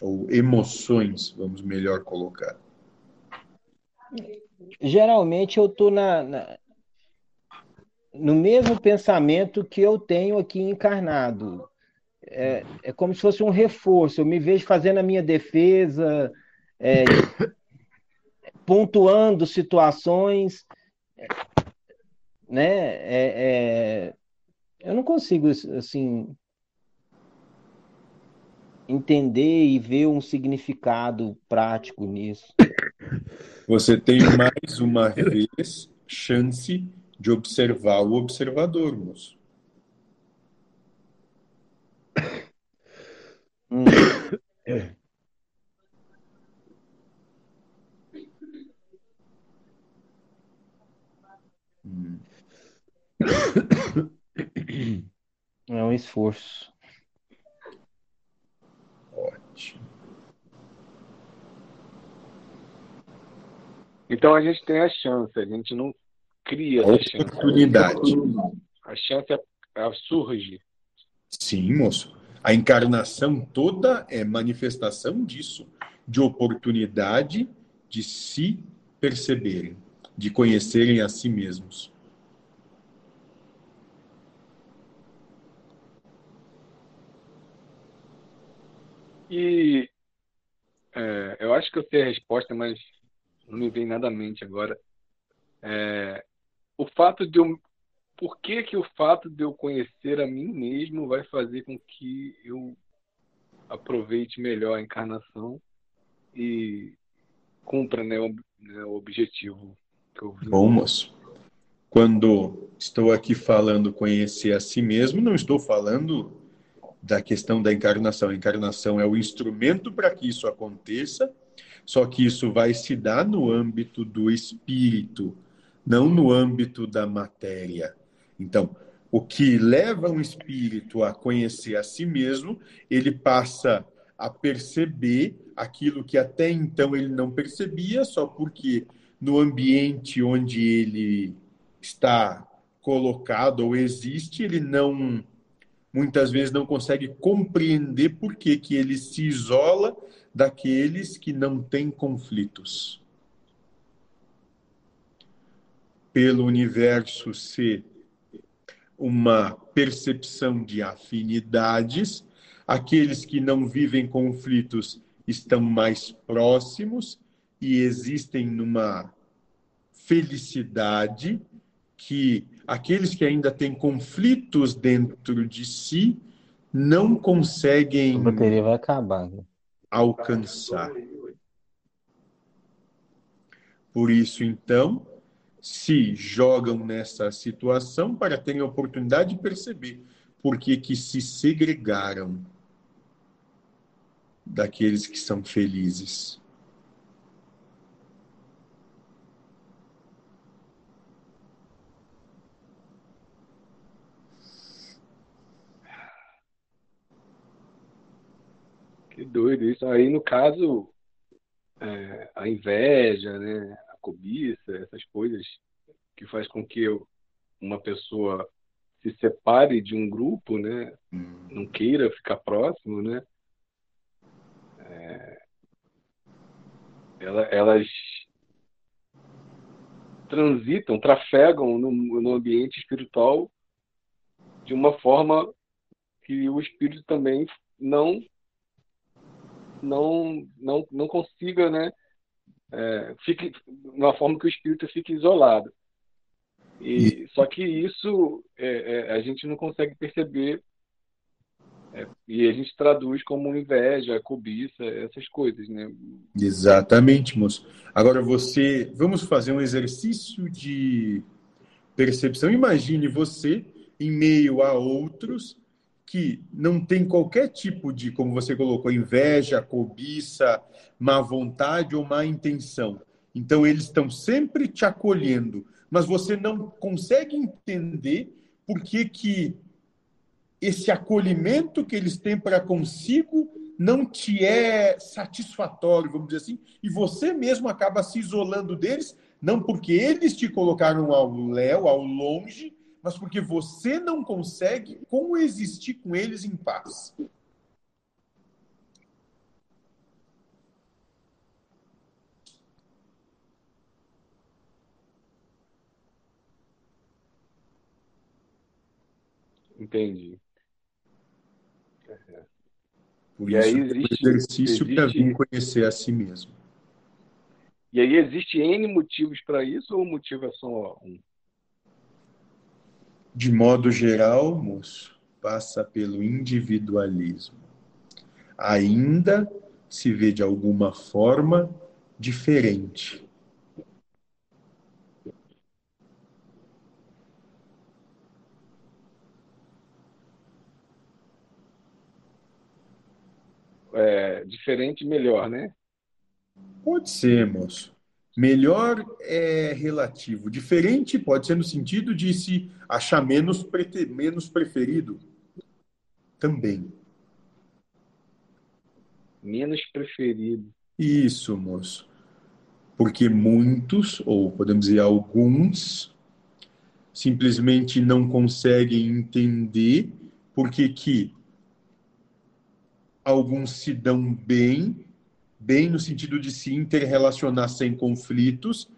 Ou emoções, vamos melhor colocar. Geralmente eu estou na, na, no mesmo pensamento que eu tenho aqui encarnado. É, é como se fosse um reforço. Eu me vejo fazendo a minha defesa, é, pontuando situações, né? É, é, eu não consigo assim entender e ver um significado prático nisso. Você tem mais uma vez chance de observar o observador, moço. Hum. É um esforço. Ótimo. Então a gente tem a chance, a gente não cria A essa chance. oportunidade. A chance é- é- surge. Sim, moço. A encarnação toda é manifestação disso, de oportunidade de se perceberem, de conhecerem a si mesmos. E é, eu acho que eu sei a resposta, mas não me vem nada à mente agora. É, o fato de eu. Por que que o fato de eu conhecer a mim mesmo vai fazer com que eu aproveite melhor a encarnação e cumpra, né, o, né, o objetivo que eu vi? Bom, moço. Quando estou aqui falando conhecer a si mesmo, não estou falando da questão da encarnação. A encarnação é o instrumento para que isso aconteça, só que isso vai se dar no âmbito do espírito, não no âmbito da matéria. Então, o que leva um espírito a conhecer a si mesmo, ele passa a perceber aquilo que até então ele não percebia, só porque no ambiente onde ele está colocado ou existe, ele não muitas vezes não consegue compreender por que, que ele se isola daqueles que não têm conflitos. Pelo universo ser uma percepção de afinidades, aqueles que não vivem conflitos estão mais próximos e existem numa felicidade que aqueles que ainda têm conflitos dentro de si não conseguem A bateria vai acabar. né? alcançar. Por isso, então, se jogam nessa situação para terem a oportunidade de perceber por que que se segregaram daqueles que são felizes. Que doido isso. Aí, no caso, é, a inveja, né, a cobiça, essas coisas que faz com que eu- uma pessoa se separe de um grupo, né, não queira ficar próximo, né, é, ela- elas transitam, trafegam no, no ambiente espiritual de uma forma que o espírito também não não não não consiga, né, é, fique uma forma que o espírito fique isolado. E só que isso é, é, a gente não consegue perceber é, e a gente traduz como inveja, cobiça, essas coisas, né? Exatamente, moço. Agora você, vamos fazer um exercício de percepção. Imagine você em meio a outros que não tem qualquer tipo de, como você colocou, inveja, cobiça, má vontade ou má intenção. Então eles estão sempre te acolhendo, mas você não consegue entender por que que esse acolhimento que eles têm para consigo não te é satisfatório, vamos dizer assim, e você mesmo acaba se isolando deles, não porque eles te colocaram ao léu, ao longe, mas porque você não consegue coexistir com eles em paz. Entendi. Por E isso aí que é um existe- exercício para existe- vir conhecer a si mesmo. E aí existe N motivos para isso ou o motivo é só um? De modo geral, moço, passa pelo individualismo. Ainda se vê de alguma forma diferente. É, diferente, melhor, né? Pode ser, moço. Melhor é relativo. Diferente pode ser no sentido de se achar menos, prete- menos preferido. Também. Menos preferido. Isso, moço. Porque muitos, ou podemos dizer alguns, simplesmente não conseguem entender porque que alguns se dão bem, bem no sentido de se interrelacionar sem conflitos,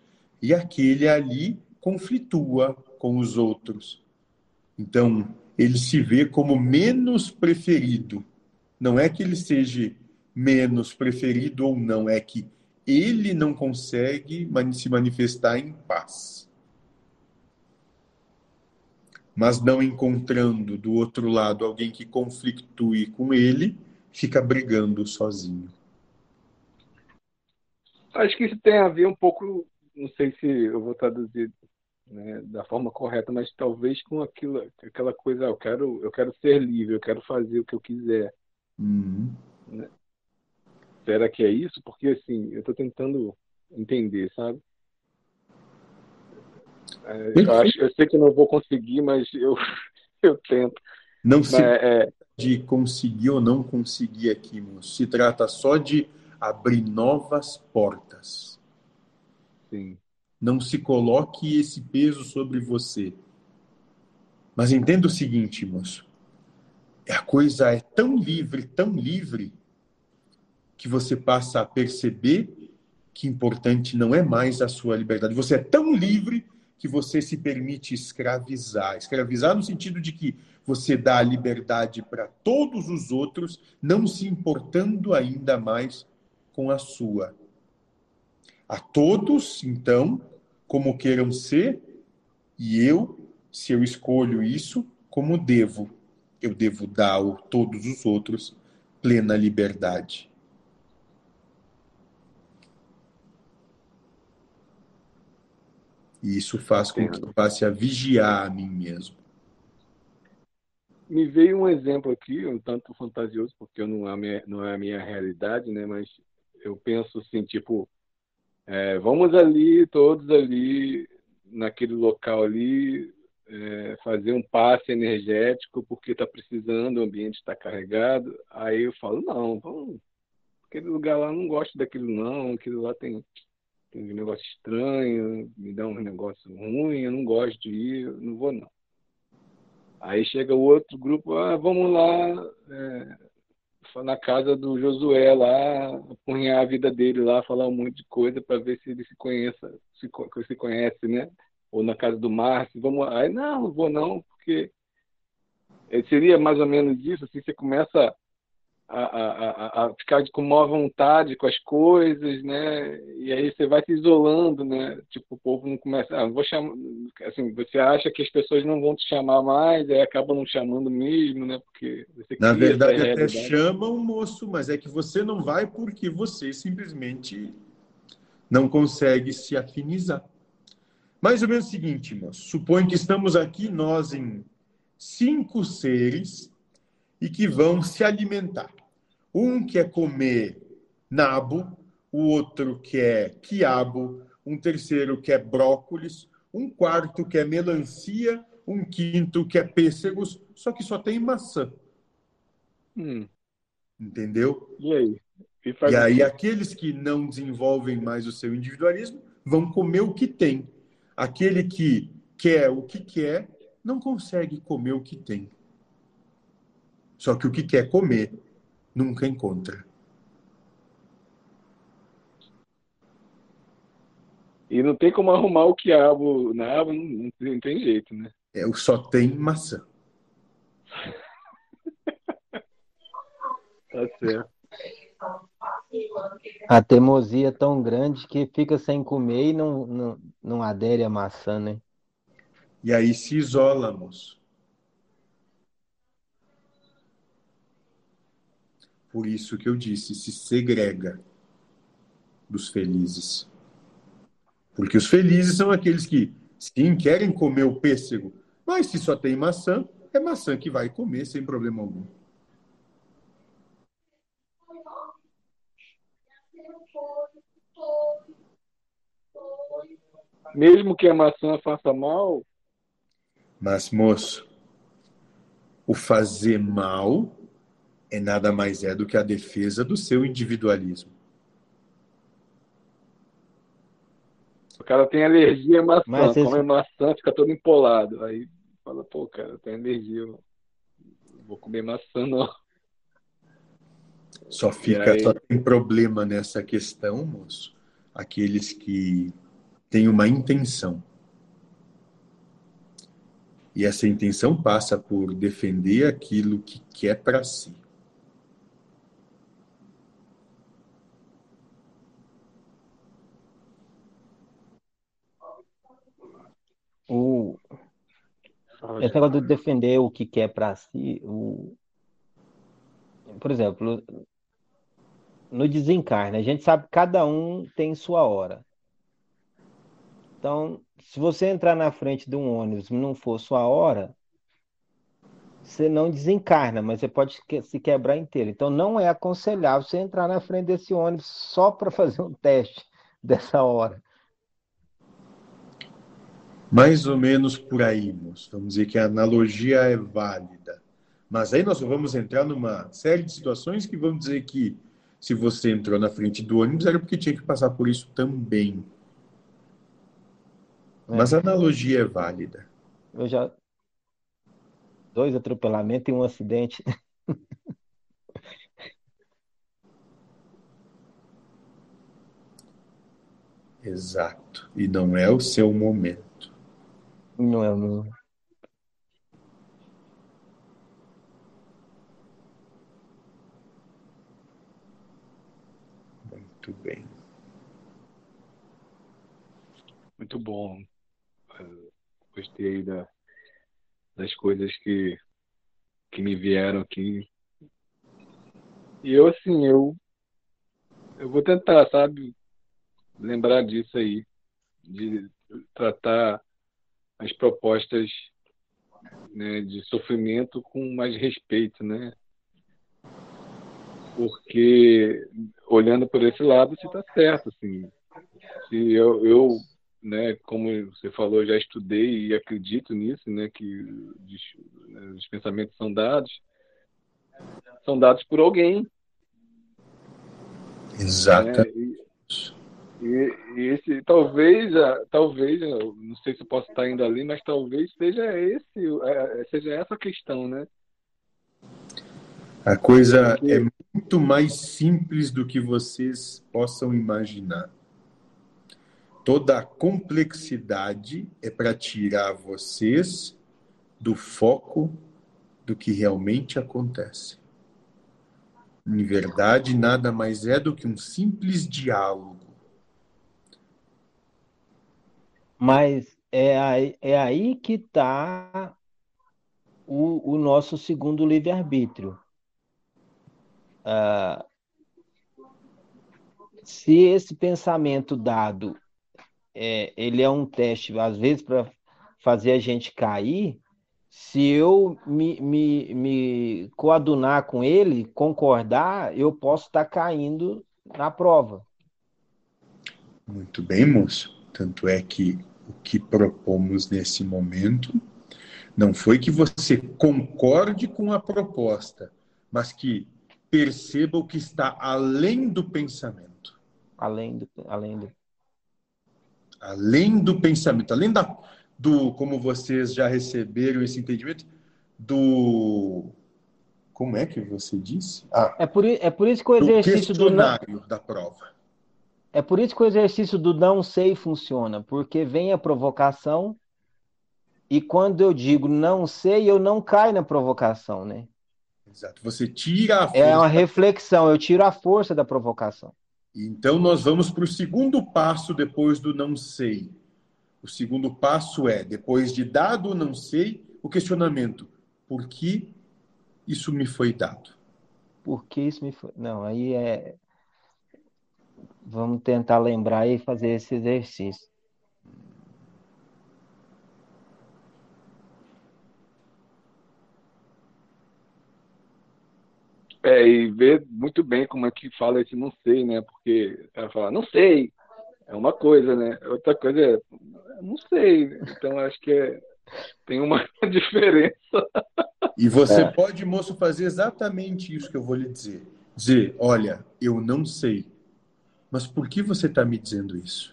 e aquele ali conflitua com os outros. Então, ele se vê como menos preferido. Não é que ele seja menos preferido ou não, é que ele não consegue se manifestar em paz. Mas não encontrando do outro lado alguém que conflictue com ele, fica brigando sozinho. Acho que isso tem a ver um pouco, não sei se eu vou traduzir né, da forma correta, mas talvez com aquilo, aquela coisa, ah, eu quero, eu quero ser livre, eu quero fazer o que eu quiser. Uhum. Será que é isso? Porque assim, eu estou tentando entender, sabe? É, eu, acho, eu sei que não vou conseguir, mas eu, [laughs] eu tento. Não Mas, se é, de conseguir ou não conseguir aqui, moço. Se trata só de abrir novas portas. sim, Não se coloque esse peso sobre você. Mas entenda o seguinte, moço. A coisa é tão livre, tão livre, que você passa a perceber que importante não é mais a sua liberdade. Você é tão livre que você se permite escravizar. Escravizar no sentido de que você dá a liberdade para todos os outros, não se importando ainda mais com a sua. A todos, então, como queiram ser, e eu, se eu escolho isso, como devo. Eu devo dar a todos os outros plena liberdade. E isso faz com que eu passe a vigiar a mim mesmo. me veio um exemplo aqui, um tanto fantasioso, porque não é a minha, não é a minha realidade, né? Mas eu penso assim, tipo, é, vamos ali, todos ali, naquele local ali, é, fazer um passe energético, porque está precisando, o ambiente está carregado. Aí eu falo, não, vamos, aquele lugar lá não gosto daquilo não, aquilo lá tem, tem um negócio estranho, me dá um negócio ruim, eu não gosto de ir, não vou não. Aí chega o outro grupo, ah, vamos lá é, na casa do Josué lá, apunhar a vida dele lá, falar um monte de coisa para ver se ele se conheça, se, se conhece, né? Ou na casa do Márcio, vamos aí não, não vou não, porque eh, seria mais ou menos isso, assim, você começa a, a, a, ficar com má vontade com as coisas, né? E aí você vai se isolando, né? Tipo, o povo não começa, ah, vou chamar, assim, você acha que as pessoas não vão te chamar mais, aí acaba não chamando mesmo, né? Porque você Na verdade, até realidade. chamam, moço, mas é que você não vai porque você simplesmente não consegue se afinizar. Mais ou menos o seguinte, moço. Suponho que estamos aqui, nós, em cinco seres e que vão se alimentar. Um quer comer nabo, o outro quer quiabo, um terceiro quer brócolis, um quarto quer melancia, um quinto quer pêssegos, só que só tem maçã, Hum, entendeu? e aí? E E aí aqueles que não desenvolvem mais o seu individualismo vão comer o que tem. Aquele que quer o que quer não consegue comer o que tem. Só que o que quer comer nunca encontra. E não tem como arrumar o quiabo na árvore, não, não tem, não tem jeito, né? É, o só tem maçã. [laughs] Tá certo. A teimosia é tão grande que fica sem comer e não, não, não adere à maçã, né? E aí se isola, moço. Por isso que eu disse, se segrega dos felizes. Porque os felizes são aqueles que, sim, querem comer o pêssego, mas se só tem maçã, é maçã que vai comer sem problema algum. mesmo que a maçã faça mal, Mas, moço, o fazer mal é nada mais é do que a defesa do seu individualismo. o cara tem alergia à maçã, Mas esse- come maçã, fica todo empolado. Aí fala, pô, cara, eu tenho alergia, eu não vou comer maçã, não. Só fica, aí? só tem problema nessa questão, moço, aqueles que têm uma intenção. E essa intenção passa por defender aquilo que quer para si. O, esse negócio de defender o que quer para si, o, por exemplo, no desencarne, a gente sabe que cada um tem sua hora. Então, se você entrar na frente de um ônibus e não for sua hora, você não desencarna, mas você pode se quebrar inteiro. Então, não é aconselhável você entrar na frente desse ônibus só para [laughs] fazer um teste dessa hora. Mais ou menos por aí, moço. Vamos dizer que a analogia é válida. Mas aí nós vamos entrar numa série de situações que vão dizer que se você entrou na frente do ônibus era porque tinha que passar por isso também. É. Mas a analogia é válida. Eu já. Dois atropelamentos e um acidente. [laughs] Exato. E não é o seu momento. É. Muito bem. Muito bom. Eh, Gostei da, das coisas que, que me vieram aqui. E eu, assim, eu, eu vou tentar, sabe, lembrar disso aí, de tratar as propostas, né, de sofrimento com mais respeito, né? Porque olhando por esse lado, você está certo, assim. Se eu, eu né, como você falou, já estudei e acredito nisso, né, que os, né, os pensamentos são dados, são dados por alguém, né, Exato. e, e, e esse talvez, ah, talvez, não sei se eu posso estar indo ali, mas talvez seja esse, eh, seja essa a questão, né? A coisa é muito mais simples do que vocês possam imaginar. Toda a complexidade é para tirar vocês do foco do que realmente acontece. Em verdade, nada mais é do que um simples diálogo. Mas é aí, é aí que está o, o nosso segundo livre-arbítrio. Ah, se esse pensamento dado é, ele é um teste, às vezes, para fazer a gente cair, se eu me, me, me coadunar com ele, concordar, eu posso estar caindo na prova. Muito bem, moço. Tanto é que o que propomos nesse momento não foi que você concorde com a proposta, mas que perceba o que está além do pensamento. Além do, além do. Além do pensamento, além da, do, como vocês já receberam esse entendimento, do. Como é que você disse? Ah, É por, é por isso que o exercício do não, da prova. É por isso que o exercício do não sei funciona, porque vem a provocação e quando eu digo não sei, eu não caio na provocação, né? Exato. Você tira a É uma força reflexão, eu tiro a força da provocação. Então, nós vamos para o segundo passo depois do não sei. O segundo passo é, depois de dado o não sei, o questionamento: por que isso me foi dado? Por que isso me foi? Não, aí é. Vamos tentar lembrar e fazer esse exercício. É, e ver muito bem como é que fala esse não sei, né? Porque cara fala, não sei. é uma coisa, né? Outra coisa é, não sei. Então acho que é, tem uma [laughs] diferença. E você é. pode, moço, fazer exatamente isso que eu vou lhe dizer. Dizer, olha, eu não sei. Mas por que você está me dizendo isso?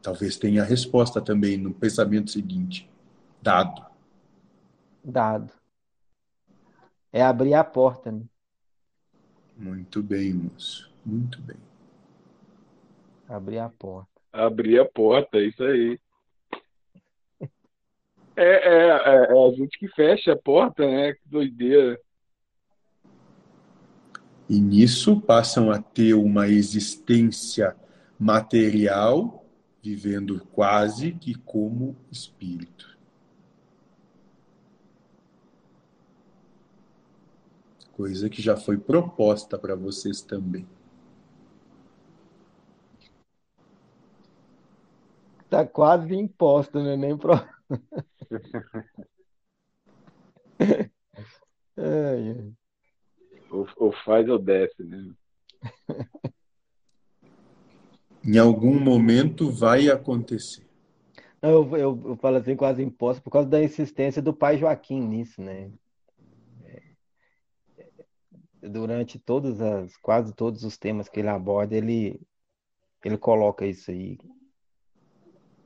Talvez tenha a resposta também no pensamento seguinte. Dado. Dado. É abrir a porta, né? Muito bem, moço. Muito bem. Abrir a porta. Abrir a porta, isso aí. É, é, é, é, a gente que fecha a porta, né? Que doideira. E nisso passam a ter uma existência material, vivendo quase que como espírito. Coisa que já foi proposta para vocês também. Tá quase imposto, né? Nem pro... [laughs] [laughs] Ou, ou, faz ou desce, né? [laughs] Em algum momento vai acontecer. Eu, eu, eu falo assim, quase imposto, por causa da insistência do pai Joaquim nisso, né? Durante todas as, quase todos os temas que ele aborda, ele, ele coloca isso aí,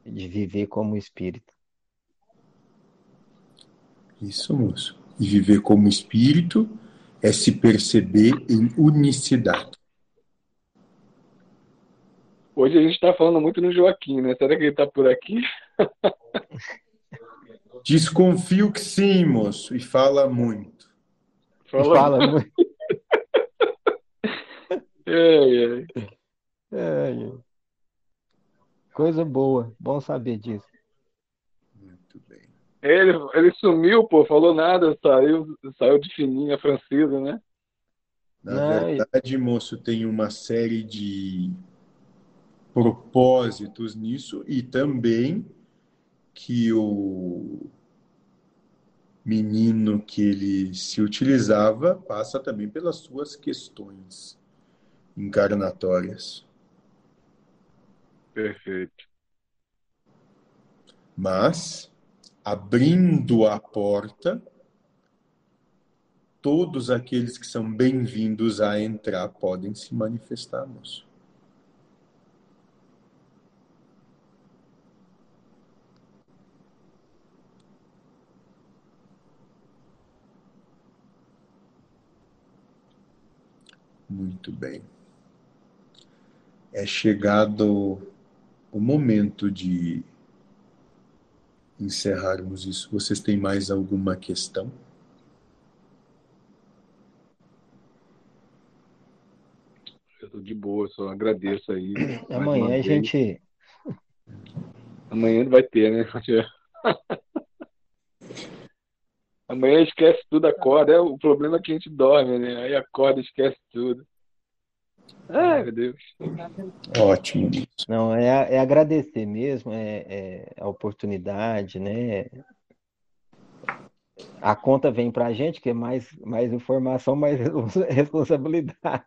de viver como espírito. Isso, moço. E viver como espírito é se perceber em unicidade. Hoje a gente está falando muito no Joaquim, né? Será que ele está por aqui? [laughs] Desconfio que sim, moço, e fala muito. Fala, fala muito. [laughs] é, é. É, Coisa boa, bom saber disso. Ele, ele sumiu, pô, falou nada, saiu, saiu de fininha a Francisa, né? Na verdade, moço, tem uma série de propósitos nisso e também que o menino que ele se utilizava passa também pelas suas questões encarnatórias. Perfeito. Mas abrindo a porta, todos aqueles que são bem-vindos a entrar podem se manifestar, moço. Muito bem. É chegado o momento de encerrarmos isso. Vocês têm mais alguma questão? Eu tô de boa, só agradeço aí. [coughs] Amanhã a gente. Amanhã vai ter, né? [laughs] Amanhã esquece tudo, acorda. É, o problema é que a gente dorme, né? Aí acorda, esquece tudo. Ai, meu Deus. Ótimo. Não, é, é agradecer mesmo, é, é, a oportunidade, né? A conta vem para a gente, que é mais, mais informação, mais [laughs] responsabilidade.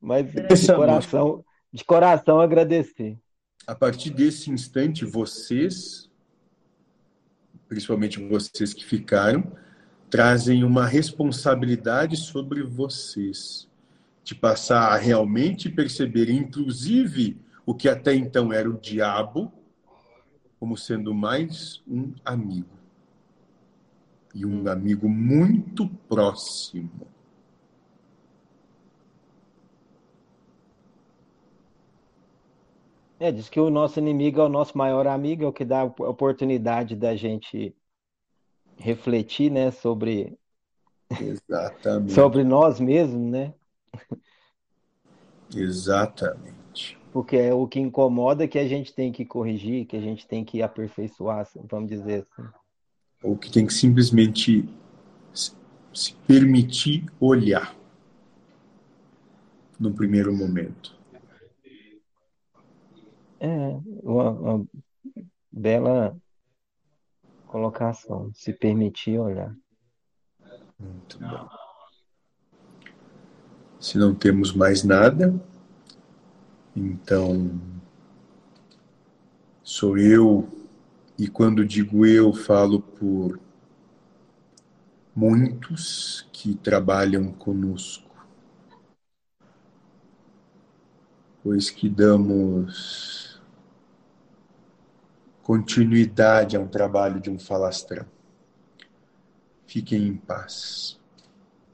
Mas de coração, de coração agradecer. A partir desse instante, vocês, principalmente vocês que ficaram, trazem uma responsabilidade sobre vocês de passar a realmente perceber, inclusive, o que até então era o diabo, como sendo mais um amigo. E um amigo muito próximo. É, diz que o nosso inimigo é o nosso maior amigo, é o que dá a oportunidade da gente refletir, né, sobre Exatamente. [laughs] sobre nós mesmos, né? Exatamente. Porque é o que incomoda que a gente tem que corrigir, que a gente tem que aperfeiçoar, vamos dizer assim. Ou que tem que simplesmente se permitir olhar no primeiro momento. É, uma, uma bela colocação, se permitir olhar. Muito bom. Se não temos mais nada, Então, sou eu, e quando digo eu, falo por muitos que trabalham conosco, pois que damos continuidade a um trabalho de um falastrão. Fiquem em paz.